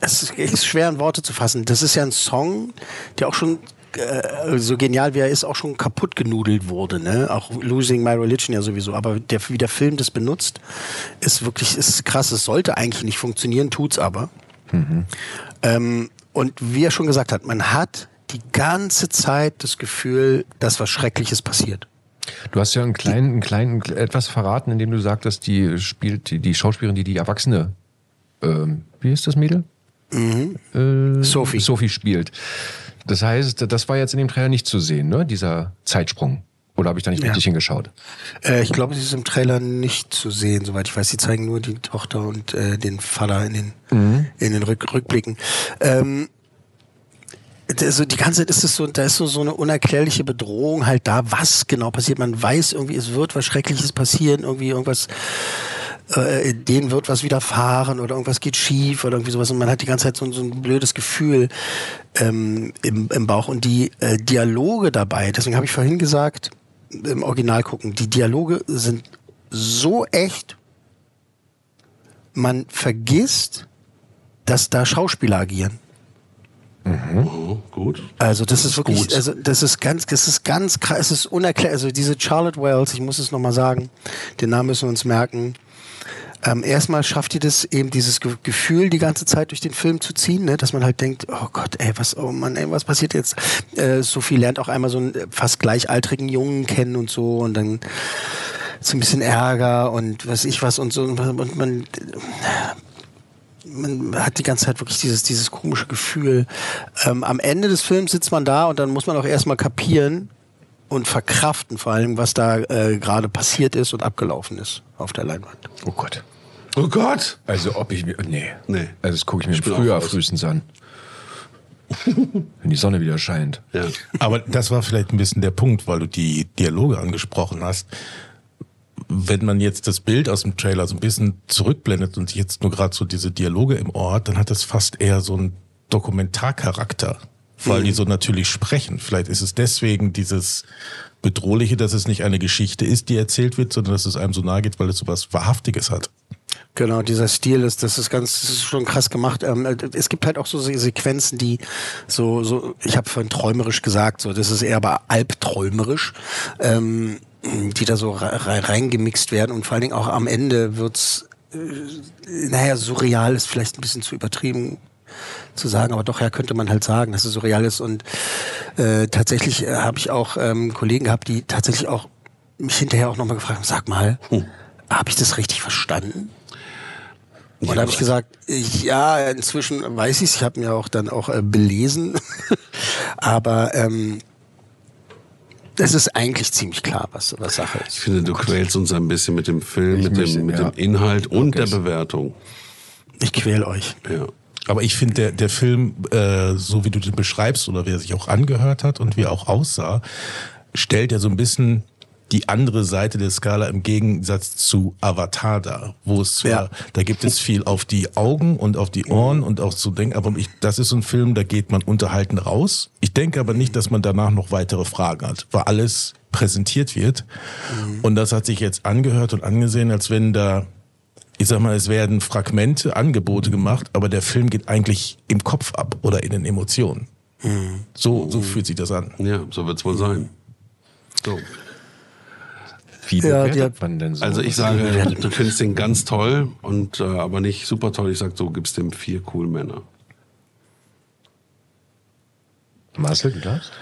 es ist, schwer in Worte zu fassen. Das ist ja ein Song, der auch schon äh, so genial wie er ist, auch schon kaputt genudelt wurde, ne? Auch Losing My Religion ja sowieso. Aber der, wie der Film das benutzt, ist wirklich, ist krass. Es sollte eigentlich nicht funktionieren, tut's aber. Ähm, und wie er schon gesagt hat, man hat die ganze Zeit das Gefühl, dass was Schreckliches passiert. Du hast ja einen kleinen, einen kleinen etwas verraten, indem du sagtest, die spielt die, die Schauspielerin, die die Erwachsene, ähm, wie ist das Mädel? Äh, Sophie. Sophie spielt. Das heißt, das war jetzt in dem Trailer nicht zu sehen, ne? Dieser Zeitsprung. Oder habe ich da nicht Ja. richtig hingeschaut? Äh, ich glaube, sie ist im Trailer nicht zu sehen, soweit ich weiß. Sie zeigen nur die Tochter und äh, den Vater in den, in den Rück Rückblicken. Ähm, also die ganze Zeit ist es so, da ist so, so eine unerklärliche Bedrohung halt da, was genau passiert. Man weiß irgendwie, es wird was Schreckliches passieren, irgendwie irgendwas, äh, denen wird was widerfahren oder irgendwas geht schief oder irgendwie sowas. Und man hat die ganze Zeit so, so ein blödes Gefühl ähm, im, im Bauch. Und die äh, Dialoge dabei, deswegen habe ich vorhin gesagt, im Original gucken, die Dialoge sind so echt, man vergisst, dass da Schauspieler agieren. Oh, gut. Also das ist wirklich, gut. also das ist ganz, das ist ganz krass, es ist unerklärlich. Also diese Charlotte Wells, ich muss es nochmal sagen, den Namen müssen wir uns merken. Ähm, erstmal schafft die das eben dieses Ge Gefühl die ganze Zeit durch den Film zu ziehen, ne? dass man halt denkt, oh Gott, ey, was, oh Mann, ey, was passiert jetzt? Äh, Sophie lernt auch einmal so einen äh, fast gleichaltrigen Jungen kennen und so und dann so ein bisschen Ärger und was ich was und so und man man hat die ganze Zeit wirklich dieses, dieses komische Gefühl. Ähm, am Ende des Films sitzt man da und dann muss man auch erstmal kapieren, und verkraften vor allem, was da äh, gerade passiert ist und abgelaufen ist auf der Leinwand. Oh Gott. Oh Gott! Also ob ich mir. Nee. Nee. Also das gucke ich mir Ich im Frühjahr frühestens an. Wenn die Sonne wieder scheint. Ja. Aber das war vielleicht ein bisschen der Punkt, weil du die Dialoge angesprochen hast. Wenn man jetzt das Bild aus dem Trailer so ein bisschen zurückblendet und jetzt nur gerade so diese Dialoge im Ohr hat, dann hat das fast eher so einen Dokumentarcharakter, weil die so natürlich sprechen. Vielleicht ist es deswegen dieses Bedrohliche, dass es nicht eine Geschichte ist, die erzählt wird, sondern dass es einem so nahe geht, weil es so was Wahrhaftiges hat. Genau, dieser Stil ist, das ist ganz, das ist schon krass gemacht. Ähm, es gibt halt auch so Se- Sequenzen, die so, so, ich habe vorhin träumerisch gesagt, so, das ist eher aber albträumerisch, ähm, die da so rein, reingemixt werden und vor allen Dingen auch am Ende wird's, äh, naja, surreal ist vielleicht ein bisschen zu übertrieben zu sagen, aber doch, ja, könnte man halt sagen, dass es surreal ist und äh, tatsächlich äh, habe ich auch ähm, Kollegen gehabt, die tatsächlich auch mich hinterher auch nochmal gefragt haben, sag mal, habe ich das richtig verstanden? Und da habe ich gesagt, ja, inzwischen weiß ich es, ich habe mir auch dann auch äh, belesen, aber ähm, es ist eigentlich ziemlich klar, was, was Sache ist. Ich finde, du quälst uns ein bisschen mit dem Film, Ich mit, dem, mit ja. dem Inhalt und Okay. der Bewertung. Ich quäl euch. Ja. Aber ich finde, der, der Film, äh, so wie du den beschreibst oder wie er sich auch angehört hat und wie er auch aussah, stellt ja so ein bisschen die andere Seite der Skala im Gegensatz zu Avatar dar, wo es Ja. da gibt es viel auf die Augen und auf die Ohren und auch zu denken, aber ich, das ist so ein Film, da geht man unterhalten raus. Ich denke aber nicht, dass man danach noch weitere Fragen hat, weil alles präsentiert wird. Und das hat sich jetzt angehört und angesehen, als wenn da ich sag mal, es werden Fragmente, Angebote gemacht, aber der Film geht eigentlich im Kopf ab oder in den Emotionen. So, so fühlt sich das an. Ja, so wird's wohl sein. So. Wie Ja, bewertet man denn so? Also ich sage, du findest den ganz toll und äh, aber nicht super toll. Ich sag so, gibst dem vier cool Männer. Marcel, du darfst?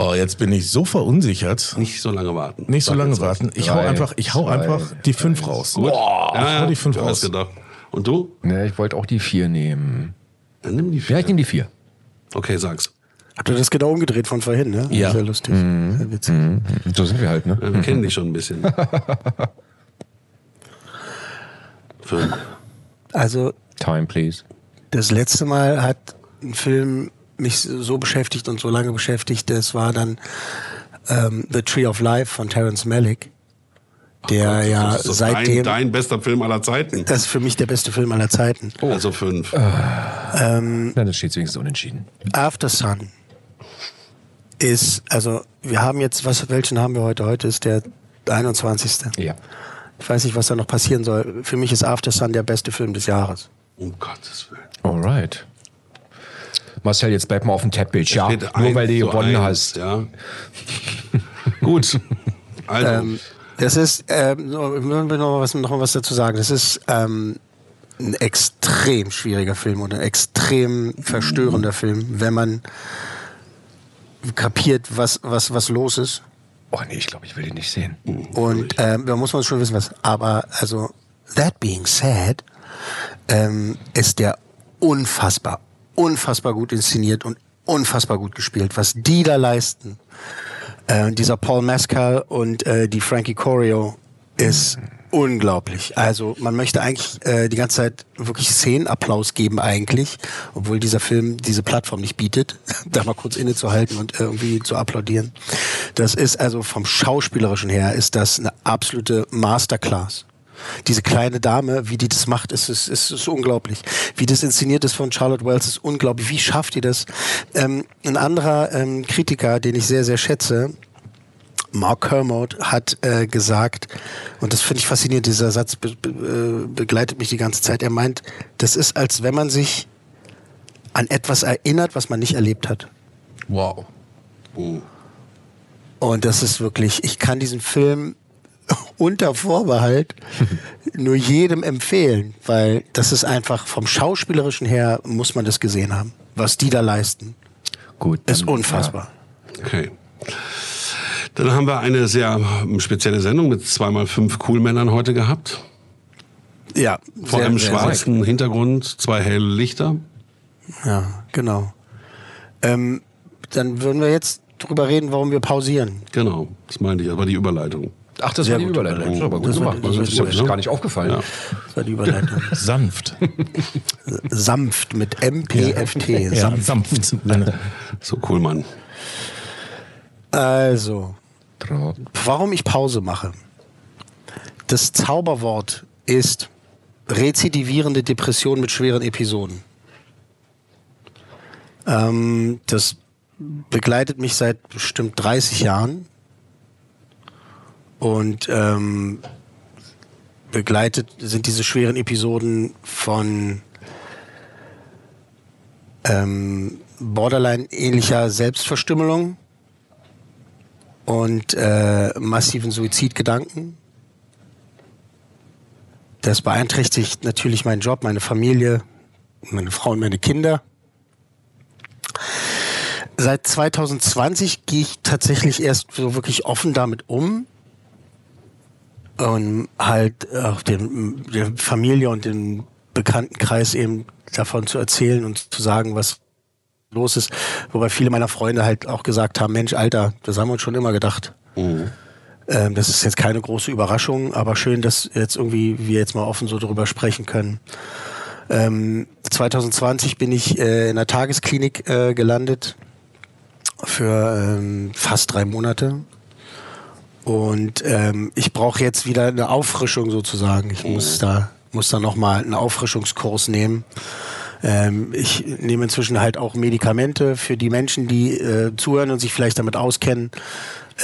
Oh, jetzt bin ich so verunsichert. Nicht so lange warten. Nicht so lange warten. Ich hau einfach, ich hau zwei, einfach die fünf raus. Gut. Boah, ja, ja, hau die fünf du hast raus. gedacht. Und du? Ne, ich wollte auch die vier nehmen. Dann nimm die vier. Ja, ich nehme die vier. Okay, sag's. Habt ihr das genau umgedreht von vorhin, ne? Ja. Sehr lustig. Sehr witzig. Mhm. So sind wir halt, ne? Ja, wir kennen dich schon ein bisschen. Fünf. Also Time, please. das letzte Mal hat ein Film mich so beschäftigt und so lange beschäftigt, das war dann ähm, The Tree of Life von Terence Malick, der ja Das ist seitdem, dein, dein bester Film aller Zeiten. das ist für mich der beste Film aller Zeiten. Also fünf. Ähm, Na, das steht wenigstens unentschieden. After Sun ist, also wir haben jetzt, was, welchen haben wir heute? Heute ist der 21. Ja. Ich weiß nicht, was da noch passieren soll. Für mich ist After Sun der beste Film des Jahres. Um Gottes Willen. Alright. Marcel, jetzt bleib mal auf dem Teppich, ja? Nur weil du gewonnen eins, hast. Ja. Gut. Also, Ähm, das ist, ähm, ich will noch mal was, noch mal was dazu sagen. Das ist ähm, ein extrem schwieriger Film und ein extrem verstörender Film, wenn man kapiert, was, was, was los ist. Oh nee, ich glaube, ich will den nicht sehen. Und ähm, da muss man schon wissen, was. Aber also, that being said, ähm, ist der unfassbar, unfassbar gut inszeniert und unfassbar gut gespielt. Was die da leisten, äh, dieser Paul Mescal und äh, die Frankie Corio, ist unglaublich. Also man möchte eigentlich äh, die ganze Zeit wirklich Szenenapplaus geben eigentlich, obwohl dieser Film diese Plattform nicht bietet, da mal kurz innezuhalten und äh, irgendwie zu applaudieren. Das ist also vom schauspielerischen her ist das eine absolute Masterclass. Diese kleine Dame, wie die das macht, ist, ist, ist, ist unglaublich. Wie das inszeniert ist von Charlotte Wells, ist unglaublich. Wie schafft die das? Ähm, ein anderer ähm, Kritiker, den ich sehr, sehr schätze, Mark Kermode hat äh, gesagt, und das finde ich faszinierend, dieser Satz be be äh, begleitet mich die ganze Zeit. Er meint, das ist, als wenn man sich an etwas erinnert, was man nicht erlebt hat. Wow. Und das ist wirklich, ich kann diesen Film unter Vorbehalt nur jedem empfehlen, weil das ist einfach vom schauspielerischen her muss man das gesehen haben. Was die da leisten, Gut. ist unfassbar. okay. Dann haben wir eine sehr ähm, spezielle Sendung mit zweimal fünf Coolmännern heute gehabt. Ja, Vor sehr, einem sehr, schwarzen Hintergrund, zwei helle Lichter. Ja, genau. Ähm, dann würden wir jetzt drüber reden, warum wir pausieren. Genau, das meinte ich, das war die Überleitung. Ach, das Sehr war die gut. Überleitung. Das aber gut Das war- gemacht. das war Das ist gut, ist ne? gar nicht aufgefallen. Ja. Das war die Überleitung. Sanft. Sanft mit MPFT. Ja, Sanft. sanft. So cool, Mann. Also, warum ich Pause mache. Das Zauberwort ist rezidivierende Depression mit schweren Episoden. Ähm, das begleitet mich seit bestimmt 30 Jahren und ähm, begleitet sind diese schweren Episoden von ähm, Borderline-ähnlicher Selbstverstümmelung und äh, massiven Suizidgedanken. Das beeinträchtigt natürlich meinen Job, meine Familie, meine Frau und meine Kinder. Seit 2020 gehe ich tatsächlich erst so wirklich offen damit um und halt auch dem, der Familie und dem Bekanntenkreis eben davon zu erzählen und zu sagen, was los ist. Wobei viele meiner Freunde halt auch gesagt haben, Mensch, Alter, das haben wir uns schon immer gedacht. Ähm, das ist jetzt keine große Überraschung, aber schön, dass jetzt irgendwie wir jetzt mal offen so drüber sprechen können. Ähm, 2020 bin ich äh, in der Tagesklinik äh, gelandet für ähm, fast drei Monate. Und ähm, ich brauche jetzt wieder eine Auffrischung sozusagen. Ich muss da muss da noch mal einen Auffrischungskurs nehmen. Ähm, ich nehme inzwischen halt auch Medikamente für die Menschen, die äh, zuhören und sich vielleicht damit auskennen.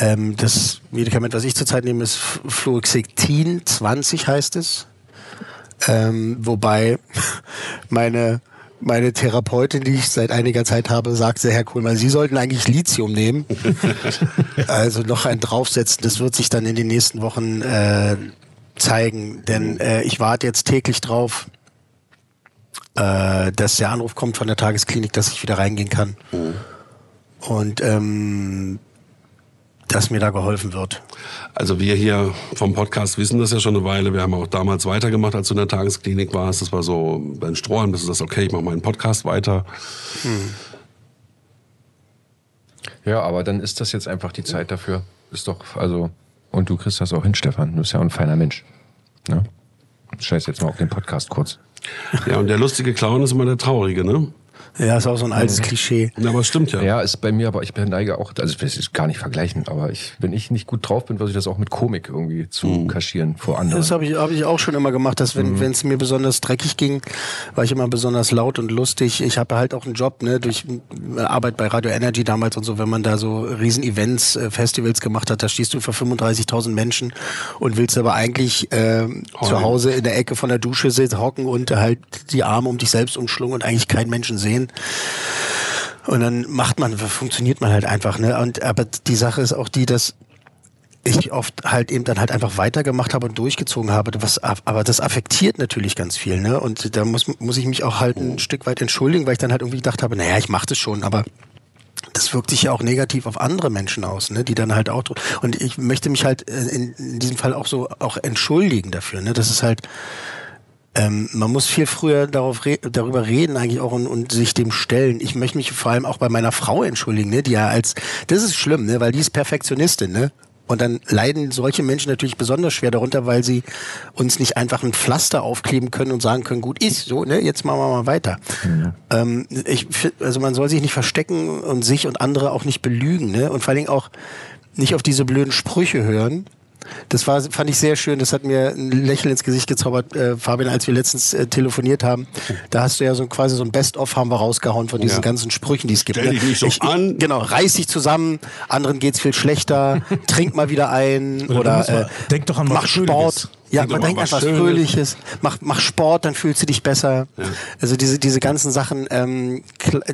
Ähm, das Medikament, was ich zurzeit nehme, ist Fluoxetin 20 heißt es. Ähm, wobei meine meine Therapeutin, die ich seit einiger Zeit habe, sagt sehr, Herr Kohlmann, Sie sollten eigentlich Lithium nehmen. also noch ein draufsetzen. Das wird sich dann in den nächsten Wochen äh, zeigen. Denn äh, ich warte jetzt täglich drauf, äh, dass der Anruf kommt von der Tagesklinik, dass ich wieder reingehen kann. Und ähm, dass mir da geholfen wird. Also wir hier vom Podcast wissen das ja schon eine Weile. Wir haben auch damals weitergemacht, als du in der Tagesklinik warst. Das war so beim Strohhalm, das ist das okay, ich mache meinen Podcast weiter. Ja, aber dann ist das jetzt einfach die Zeit dafür. Ist doch, also, und du kriegst das auch hin, Stefan. Du bist ja auch ein feiner Mensch. Ne? Scheiß jetzt mal auf den Podcast kurz. Ja, und der lustige Clown ist immer der Traurige, ne? Ja, ist auch so ein altes Klischee. Ja, aber es stimmt ja. Ja, ist bei mir, aber ich neige auch, also ich will es gar nicht vergleichen, aber ich, wenn ich nicht gut drauf bin, versuche ich das auch mit Komik irgendwie zu kaschieren vor anderen. Das habe ich, hab ich auch schon immer gemacht, dass wenn wenn es mir besonders dreckig ging, war ich immer besonders laut und lustig. Ich habe halt auch einen Job, ne, durch äh, Arbeit bei Radio Energy damals und so, wenn man da so Riesen-Events, äh, Festivals gemacht hat, da stehst du vor 35.000 Menschen und willst aber eigentlich äh, zu Hause in der Ecke von der Dusche sitzen, hocken und halt die Arme um dich selbst umschlungen und eigentlich keinen Menschen sehen. Und dann macht man, funktioniert man halt einfach, ne? Und aber die Sache ist auch die, dass ich oft halt eben dann halt einfach weitergemacht habe und durchgezogen habe. Was, aber das affektiert natürlich ganz viel, ne? Und da muss, muss ich mich auch halt ein Stück weit entschuldigen, weil ich dann halt irgendwie gedacht habe, naja, ich mache das schon, aber das wirkt sich ja auch negativ auf andere Menschen aus, ne? Die dann halt auch und ich möchte mich halt äh, in, in diesem Fall auch so auch entschuldigen dafür, ne? Das ist halt ähm, man muss viel früher darauf re darüber reden eigentlich auch und, und sich dem stellen. Ich möchte mich vor allem auch bei meiner Frau entschuldigen, ne, die ja als das ist schlimm, ne, weil die ist Perfektionistin, ne? Und dann leiden solche Menschen natürlich besonders schwer darunter, weil sie uns nicht einfach ein Pflaster aufkleben können und sagen können, gut ist so, ne, jetzt machen wir mal weiter. Ähm, ich, also man soll sich nicht verstecken und sich und andere auch nicht belügen, ne? Und vor allen Dingen auch nicht auf diese blöden Sprüche hören. Das war, fand ich sehr schön. Das hat mir ein Lächeln ins Gesicht gezaubert, äh, Fabian, als wir letztens äh, telefoniert haben. Da hast du ja so quasi so ein Best-of haben wir rausgehauen von diesen Ja. ganzen Sprüchen, die es gibt. Stell dich nicht so ich, an. Genau, reiß dich zusammen, anderen geht's viel schlechter, trink mal wieder ein Oder oder, äh, denk doch an was mach. Sport. Ja, man denkt an was. Fröhliches. Mach, mach Sport, dann fühlst du dich besser. Also diese, diese ganzen Sachen, ähm,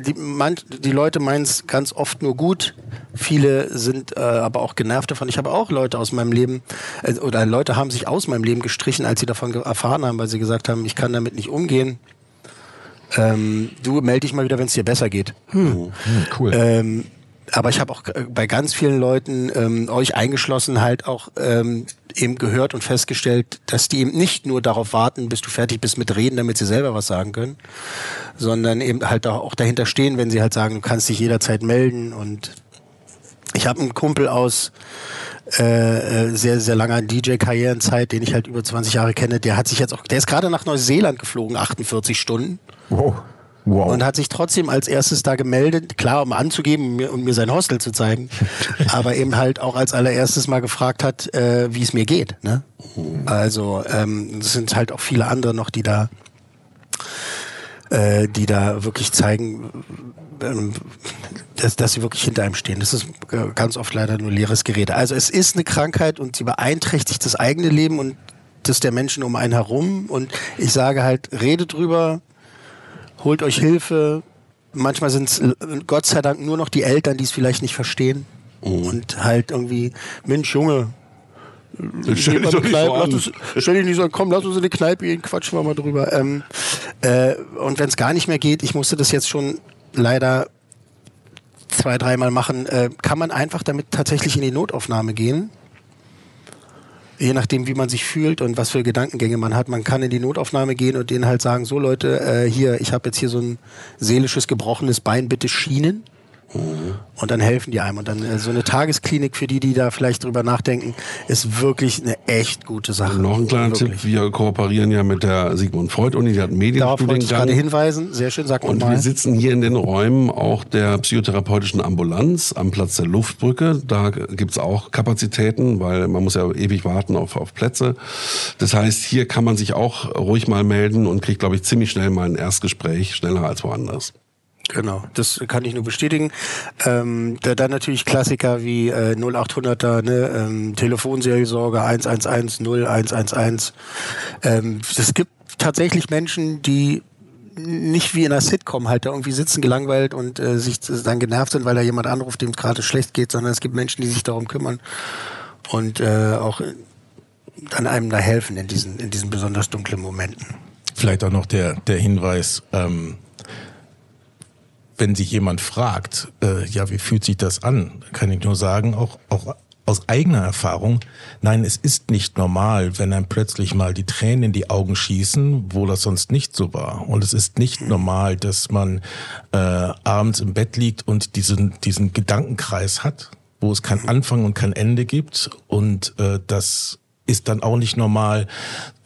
die, man, die Leute meinen es ganz oft nur gut. Viele sind äh, aber auch genervt davon. Ich habe auch Leute aus meinem Leben, äh, oder Leute haben sich aus meinem Leben gestrichen, als sie davon erfahren haben, weil sie gesagt haben, ich kann damit nicht umgehen. Ähm, du melde dich mal wieder, wenn es dir besser geht. Hm. cool. Ähm, aber ich habe auch äh, bei ganz vielen Leuten, ähm, euch eingeschlossen, halt auch ähm, eben gehört und festgestellt, dass die eben nicht nur darauf warten, bis du fertig bist mit Reden, damit sie selber was sagen können, sondern eben halt auch dahinter stehen, wenn sie halt sagen, du kannst dich jederzeit melden und Ich habe einen Kumpel aus äh, äh, sehr, sehr langer DJ-Karrierenzeit, den ich halt über 20 Jahre kenne, der hat sich jetzt auch, der ist gerade nach Neuseeland geflogen, 48 Stunden. Wow. Wow. Und hat sich trotzdem als erstes da gemeldet, klar, um anzugeben und mir, um mir sein Hostel zu zeigen, aber eben halt auch als allererstes mal gefragt hat, äh, wie es mir geht. Ne? Also ähm, es sind halt auch viele andere noch, die da, äh, die da wirklich zeigen, ähm, dass, dass sie wirklich hinter einem stehen. Das ist äh, ganz oft leider nur leeres Gerede. Also es ist eine Krankheit und sie beeinträchtigt das eigene Leben und das der Menschen um einen herum. Und ich sage halt, redet drüber, holt euch Hilfe. Manchmal sind es Gott sei Dank nur noch die Eltern, die es vielleicht nicht verstehen. Und halt irgendwie, Mensch, Junge, stell dich Kneipe, so lass an. uns, stell dich nicht so an, komm, lass uns in die Kneipe gehen, quatschen wir mal drüber. Ähm, äh, und wenn es gar nicht mehr geht, ich musste das jetzt schon leider zwei, dreimal machen, äh, kann man einfach damit tatsächlich in die Notaufnahme gehen. Je nachdem, wie man sich fühlt und was für Gedankengänge man hat. Man kann in die Notaufnahme gehen und denen halt sagen, so Leute, äh, hier, ich habe jetzt hier so ein seelisches gebrochenes Bein, bitte schienen. Und dann helfen die einem. Und dann äh, so eine Tagesklinik für die, die da vielleicht drüber nachdenken, ist wirklich eine echt gute Sache. Noch ein kleiner Wirklich. Tipp, wir kooperieren ja mit der Sigmund Freud Uni, die hat einen Darauf wollte ich Medienstudiengang. gerade hinweisen. Sehr schön, sag Und mal. wir sitzen hier in den Räumen auch der psychotherapeutischen Ambulanz am Platz der Luftbrücke. Da gibt's auch Kapazitäten, weil man muss ja ewig warten auf, auf Plätze. Das heißt, hier kann man sich auch ruhig mal melden und kriegt, glaube ich, ziemlich schnell mal ein Erstgespräch, schneller als woanders. Genau, das kann ich nur bestätigen. Ähm, da, dann natürlich Klassiker wie äh, 0800er, ne, ähm, Telefonseelsorge 111 0111. Ähm, es gibt tatsächlich Menschen, die nicht wie in einer Sitcom halt da irgendwie sitzen gelangweilt und äh, sich dann genervt sind, weil da jemand anruft, dem es gerade schlecht geht, sondern es gibt Menschen, die sich darum kümmern und äh, auch an einem da helfen in diesen, in diesen besonders dunklen Momenten. Vielleicht auch noch der, der Hinweis, ähm, wenn sich jemand fragt, äh, ja, wie fühlt sich das an, kann ich nur sagen, auch, auch aus eigener Erfahrung, nein, es ist nicht normal, wenn einem plötzlich mal die Tränen in die Augen schießen, wo das sonst nicht so war. Und es ist nicht normal, dass man äh, abends im Bett liegt und diesen, diesen Gedankenkreis hat, wo es kein Anfang und kein Ende gibt. Und äh, das ist dann auch nicht normal,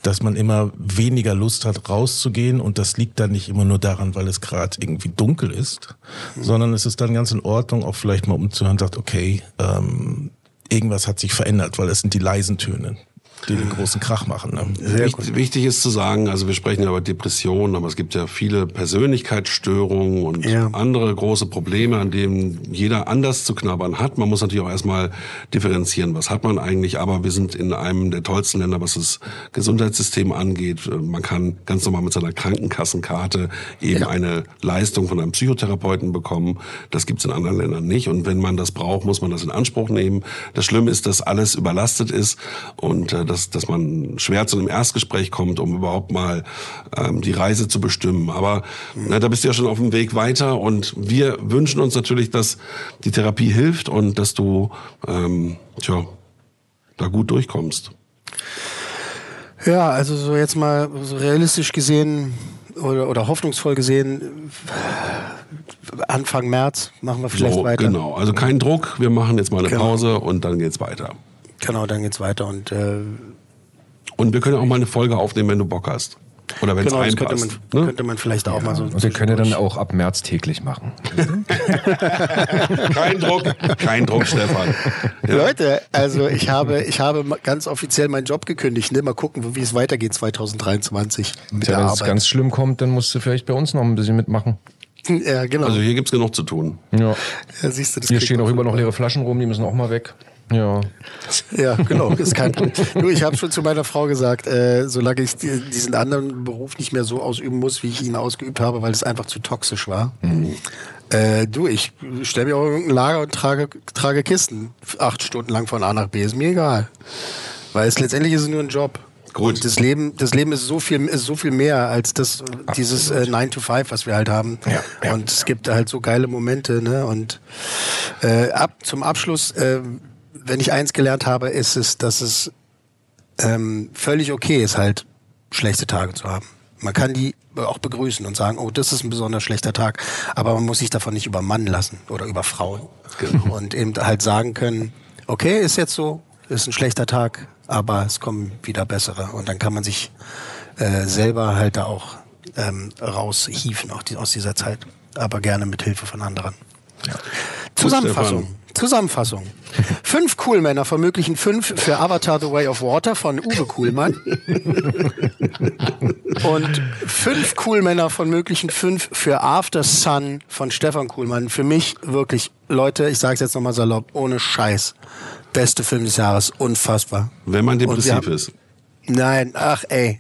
dass man immer weniger Lust hat, rauszugehen. Und das liegt dann nicht immer nur daran, weil es gerade irgendwie dunkel ist, sondern es ist dann ganz in Ordnung, auch vielleicht mal umzuhören sagt, okay, ähm, irgendwas hat sich verändert, weil es sind die leisen Töne, die den großen Krach machen. Ne? Wichtig, wichtig ist zu sagen, also wir sprechen ja über Depressionen, aber es gibt ja viele Persönlichkeitsstörungen und Ja. andere große Probleme, an denen jeder anders zu knabbern hat. Man muss natürlich auch erstmal differenzieren, was hat man eigentlich, aber wir sind in einem der tollsten Länder, was das Gesundheitssystem angeht. Man kann ganz normal mit seiner Krankenkassenkarte eben eine Leistung von einem Psychotherapeuten bekommen. Das gibt's in anderen Ländern nicht. Und wenn man das braucht, muss man das in Anspruch nehmen. Das Schlimme ist, dass alles überlastet ist und äh, dass, dass man schwer zu einem Erstgespräch kommt, um überhaupt mal ähm, die Reise zu bestimmen. Aber na, da bist du ja schon auf dem Weg weiter und wir wünschen uns natürlich, dass die Therapie hilft und dass du ähm, tja, da gut durchkommst. Ja, also so jetzt mal so realistisch gesehen oder, oder hoffnungsvoll gesehen, Anfang März machen wir vielleicht so, weiter. Genau, also kein Druck, wir machen jetzt mal eine Genau. Pause und dann geht's weiter. Genau, dann geht's weiter und äh, Und wir können auch mal eine Folge aufnehmen, wenn du Bock hast. Oder wenn es genau, das könnte reinpasst. man, könnte man vielleicht auch mal so. Und wir können ja dann auch ab März täglich machen. kein Druck, kein Druck, Stefan. Leute, also ich habe, ich habe ganz offiziell meinen Job gekündigt. Ne? Mal gucken, wie es weitergeht 2023 mit der wenn es ganz schlimm kommt, dann musst du vielleicht bei uns noch ein bisschen mitmachen. ja, genau. Also hier gibt's genug zu tun. Ja. ja, siehst du, das Hier stehen auch immer noch leere Flaschen rum, die müssen auch mal weg. Ja. Ja, genau, ist kein. Du, ich habe schon zu meiner Frau gesagt, äh, solange ich die- diesen anderen Beruf nicht mehr so ausüben muss, wie ich ihn ausgeübt habe, weil es einfach zu toxisch war. Äh, du, ich stelle mir auch irgendein Lager und trage, trage Kisten acht Stunden lang von A nach B, ist mir egal. Weil es letztendlich ist es nur ein Job. Gut. Und das Leben, das Leben ist so viel, ist so viel mehr als das, dieses äh, 9 to 5, was wir halt haben. Und es gibt halt so geile Momente, ne? Und äh, ab zum Abschluss, äh, wenn ich eins gelernt habe, ist es, dass es ähm, völlig okay ist, halt schlechte Tage zu haben. Man kann die auch begrüßen und sagen, oh, das ist ein besonders schlechter Tag, aber man muss sich davon nicht übermannen lassen oder über Frauen. Und eben halt sagen können, okay, ist jetzt so, ist ein schlechter Tag, aber es kommen wieder bessere. Und dann kann man sich äh, selber halt da auch ähm, raushieven auch die, aus dieser Zeit, aber gerne mit Hilfe von anderen. Zusammenfassung. Zusammenfassung. Fünf Coolmänner von möglichen fünf für Avatar The Way of Water von Uwe Kuhlmann. Und fünf Coolmänner von möglichen fünf für After Sun von Stefan Kuhlmann. Für mich wirklich, Leute, ich sage es jetzt nochmal salopp, ohne Scheiß. Beste Film des Jahres, unfassbar. Wenn man depressiv ist. Nein, ach ey.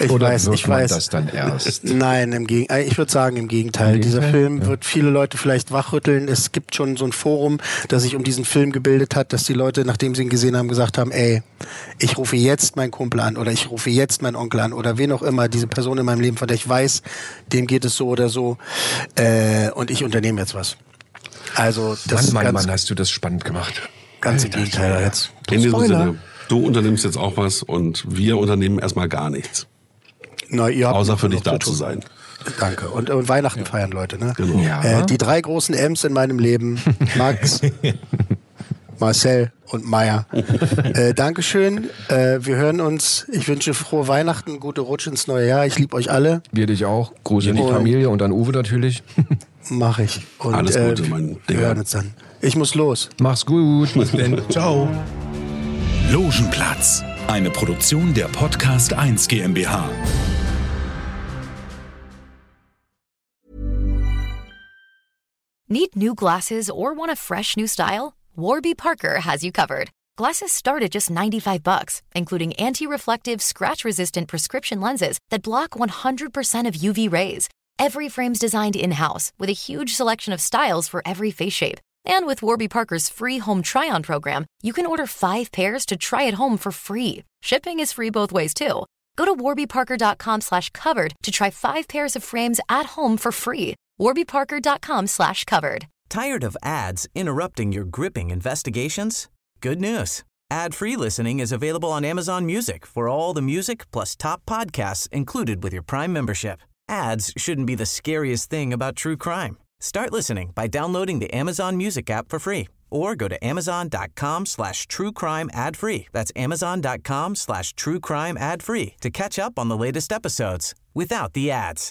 Ich Oder weiß, wird ich man weiß. das dann erst? Nein, im Gegenteil. Ich würde sagen im Gegenteil. Im Dieser? Film Ja. wird viele Leute vielleicht wachrütteln. Es gibt schon so ein Forum, das sich um diesen Film gebildet hat, dass die Leute, nachdem sie ihn gesehen haben, gesagt haben, ey, ich rufe jetzt meinen Kumpel an oder ich rufe jetzt meinen Onkel an oder wen auch immer, diese Person in meinem Leben, von der ich weiß, dem geht es so oder so äh, und ich unternehme jetzt was. Also das Mann, ist Mann, ganz, Mann, hast du das spannend gemacht. ganz im Gegenteil jetzt. In diesem. Sinne, du unternimmst jetzt auch was und wir unternehmen erstmal gar nichts. Na, ihr habt Außer für dich da zu sein. Danke. Und, und Weihnachten feiern, Leute. Ne? Genau. Ja. Äh, die drei großen M's in meinem Leben. Max, Marcel und Maya. äh, Dankeschön. Äh, wir hören uns. Ich wünsche frohe Weihnachten, gute Rutsch ins neue Jahr. Ich liebe euch alle. Wir dich auch. Gruß an die Familie und an Uwe natürlich. Mach ich. Und, Alles äh, Gute, mein Wir Digga. hören uns dann. Ich muss los. Mach's gut. Bis dann. Ciao. Logenplatz, eine Produktion der Podcast 1 GmbH. Need new glasses or want a fresh new style? Warby Parker has you covered. Glasses start at just 95 bucks, including anti-reflective, scratch-resistant prescription lenses that block 100% of UV rays. Every frame's designed in-house with a huge selection of styles for every face shape. And with Warby Parker's free home try-on program, you can order 5 pairs to try at home for free. Shipping is free both ways too. Go to warbyparker.com slash covered to try 5 pairs of frames at home for free. warbyparker.com slash covered. Tired of ads interrupting your gripping investigations? Good news. Ad-free listening is available on Amazon Music for all the music plus top podcasts included with your Prime membership. Ads shouldn't be the scariest thing about true crime. Start listening by downloading the Amazon Music app for free or go to amazon.com slash true crime ad free. That's amazon.com slash true crime ad free to catch up on the latest episodes without the ads.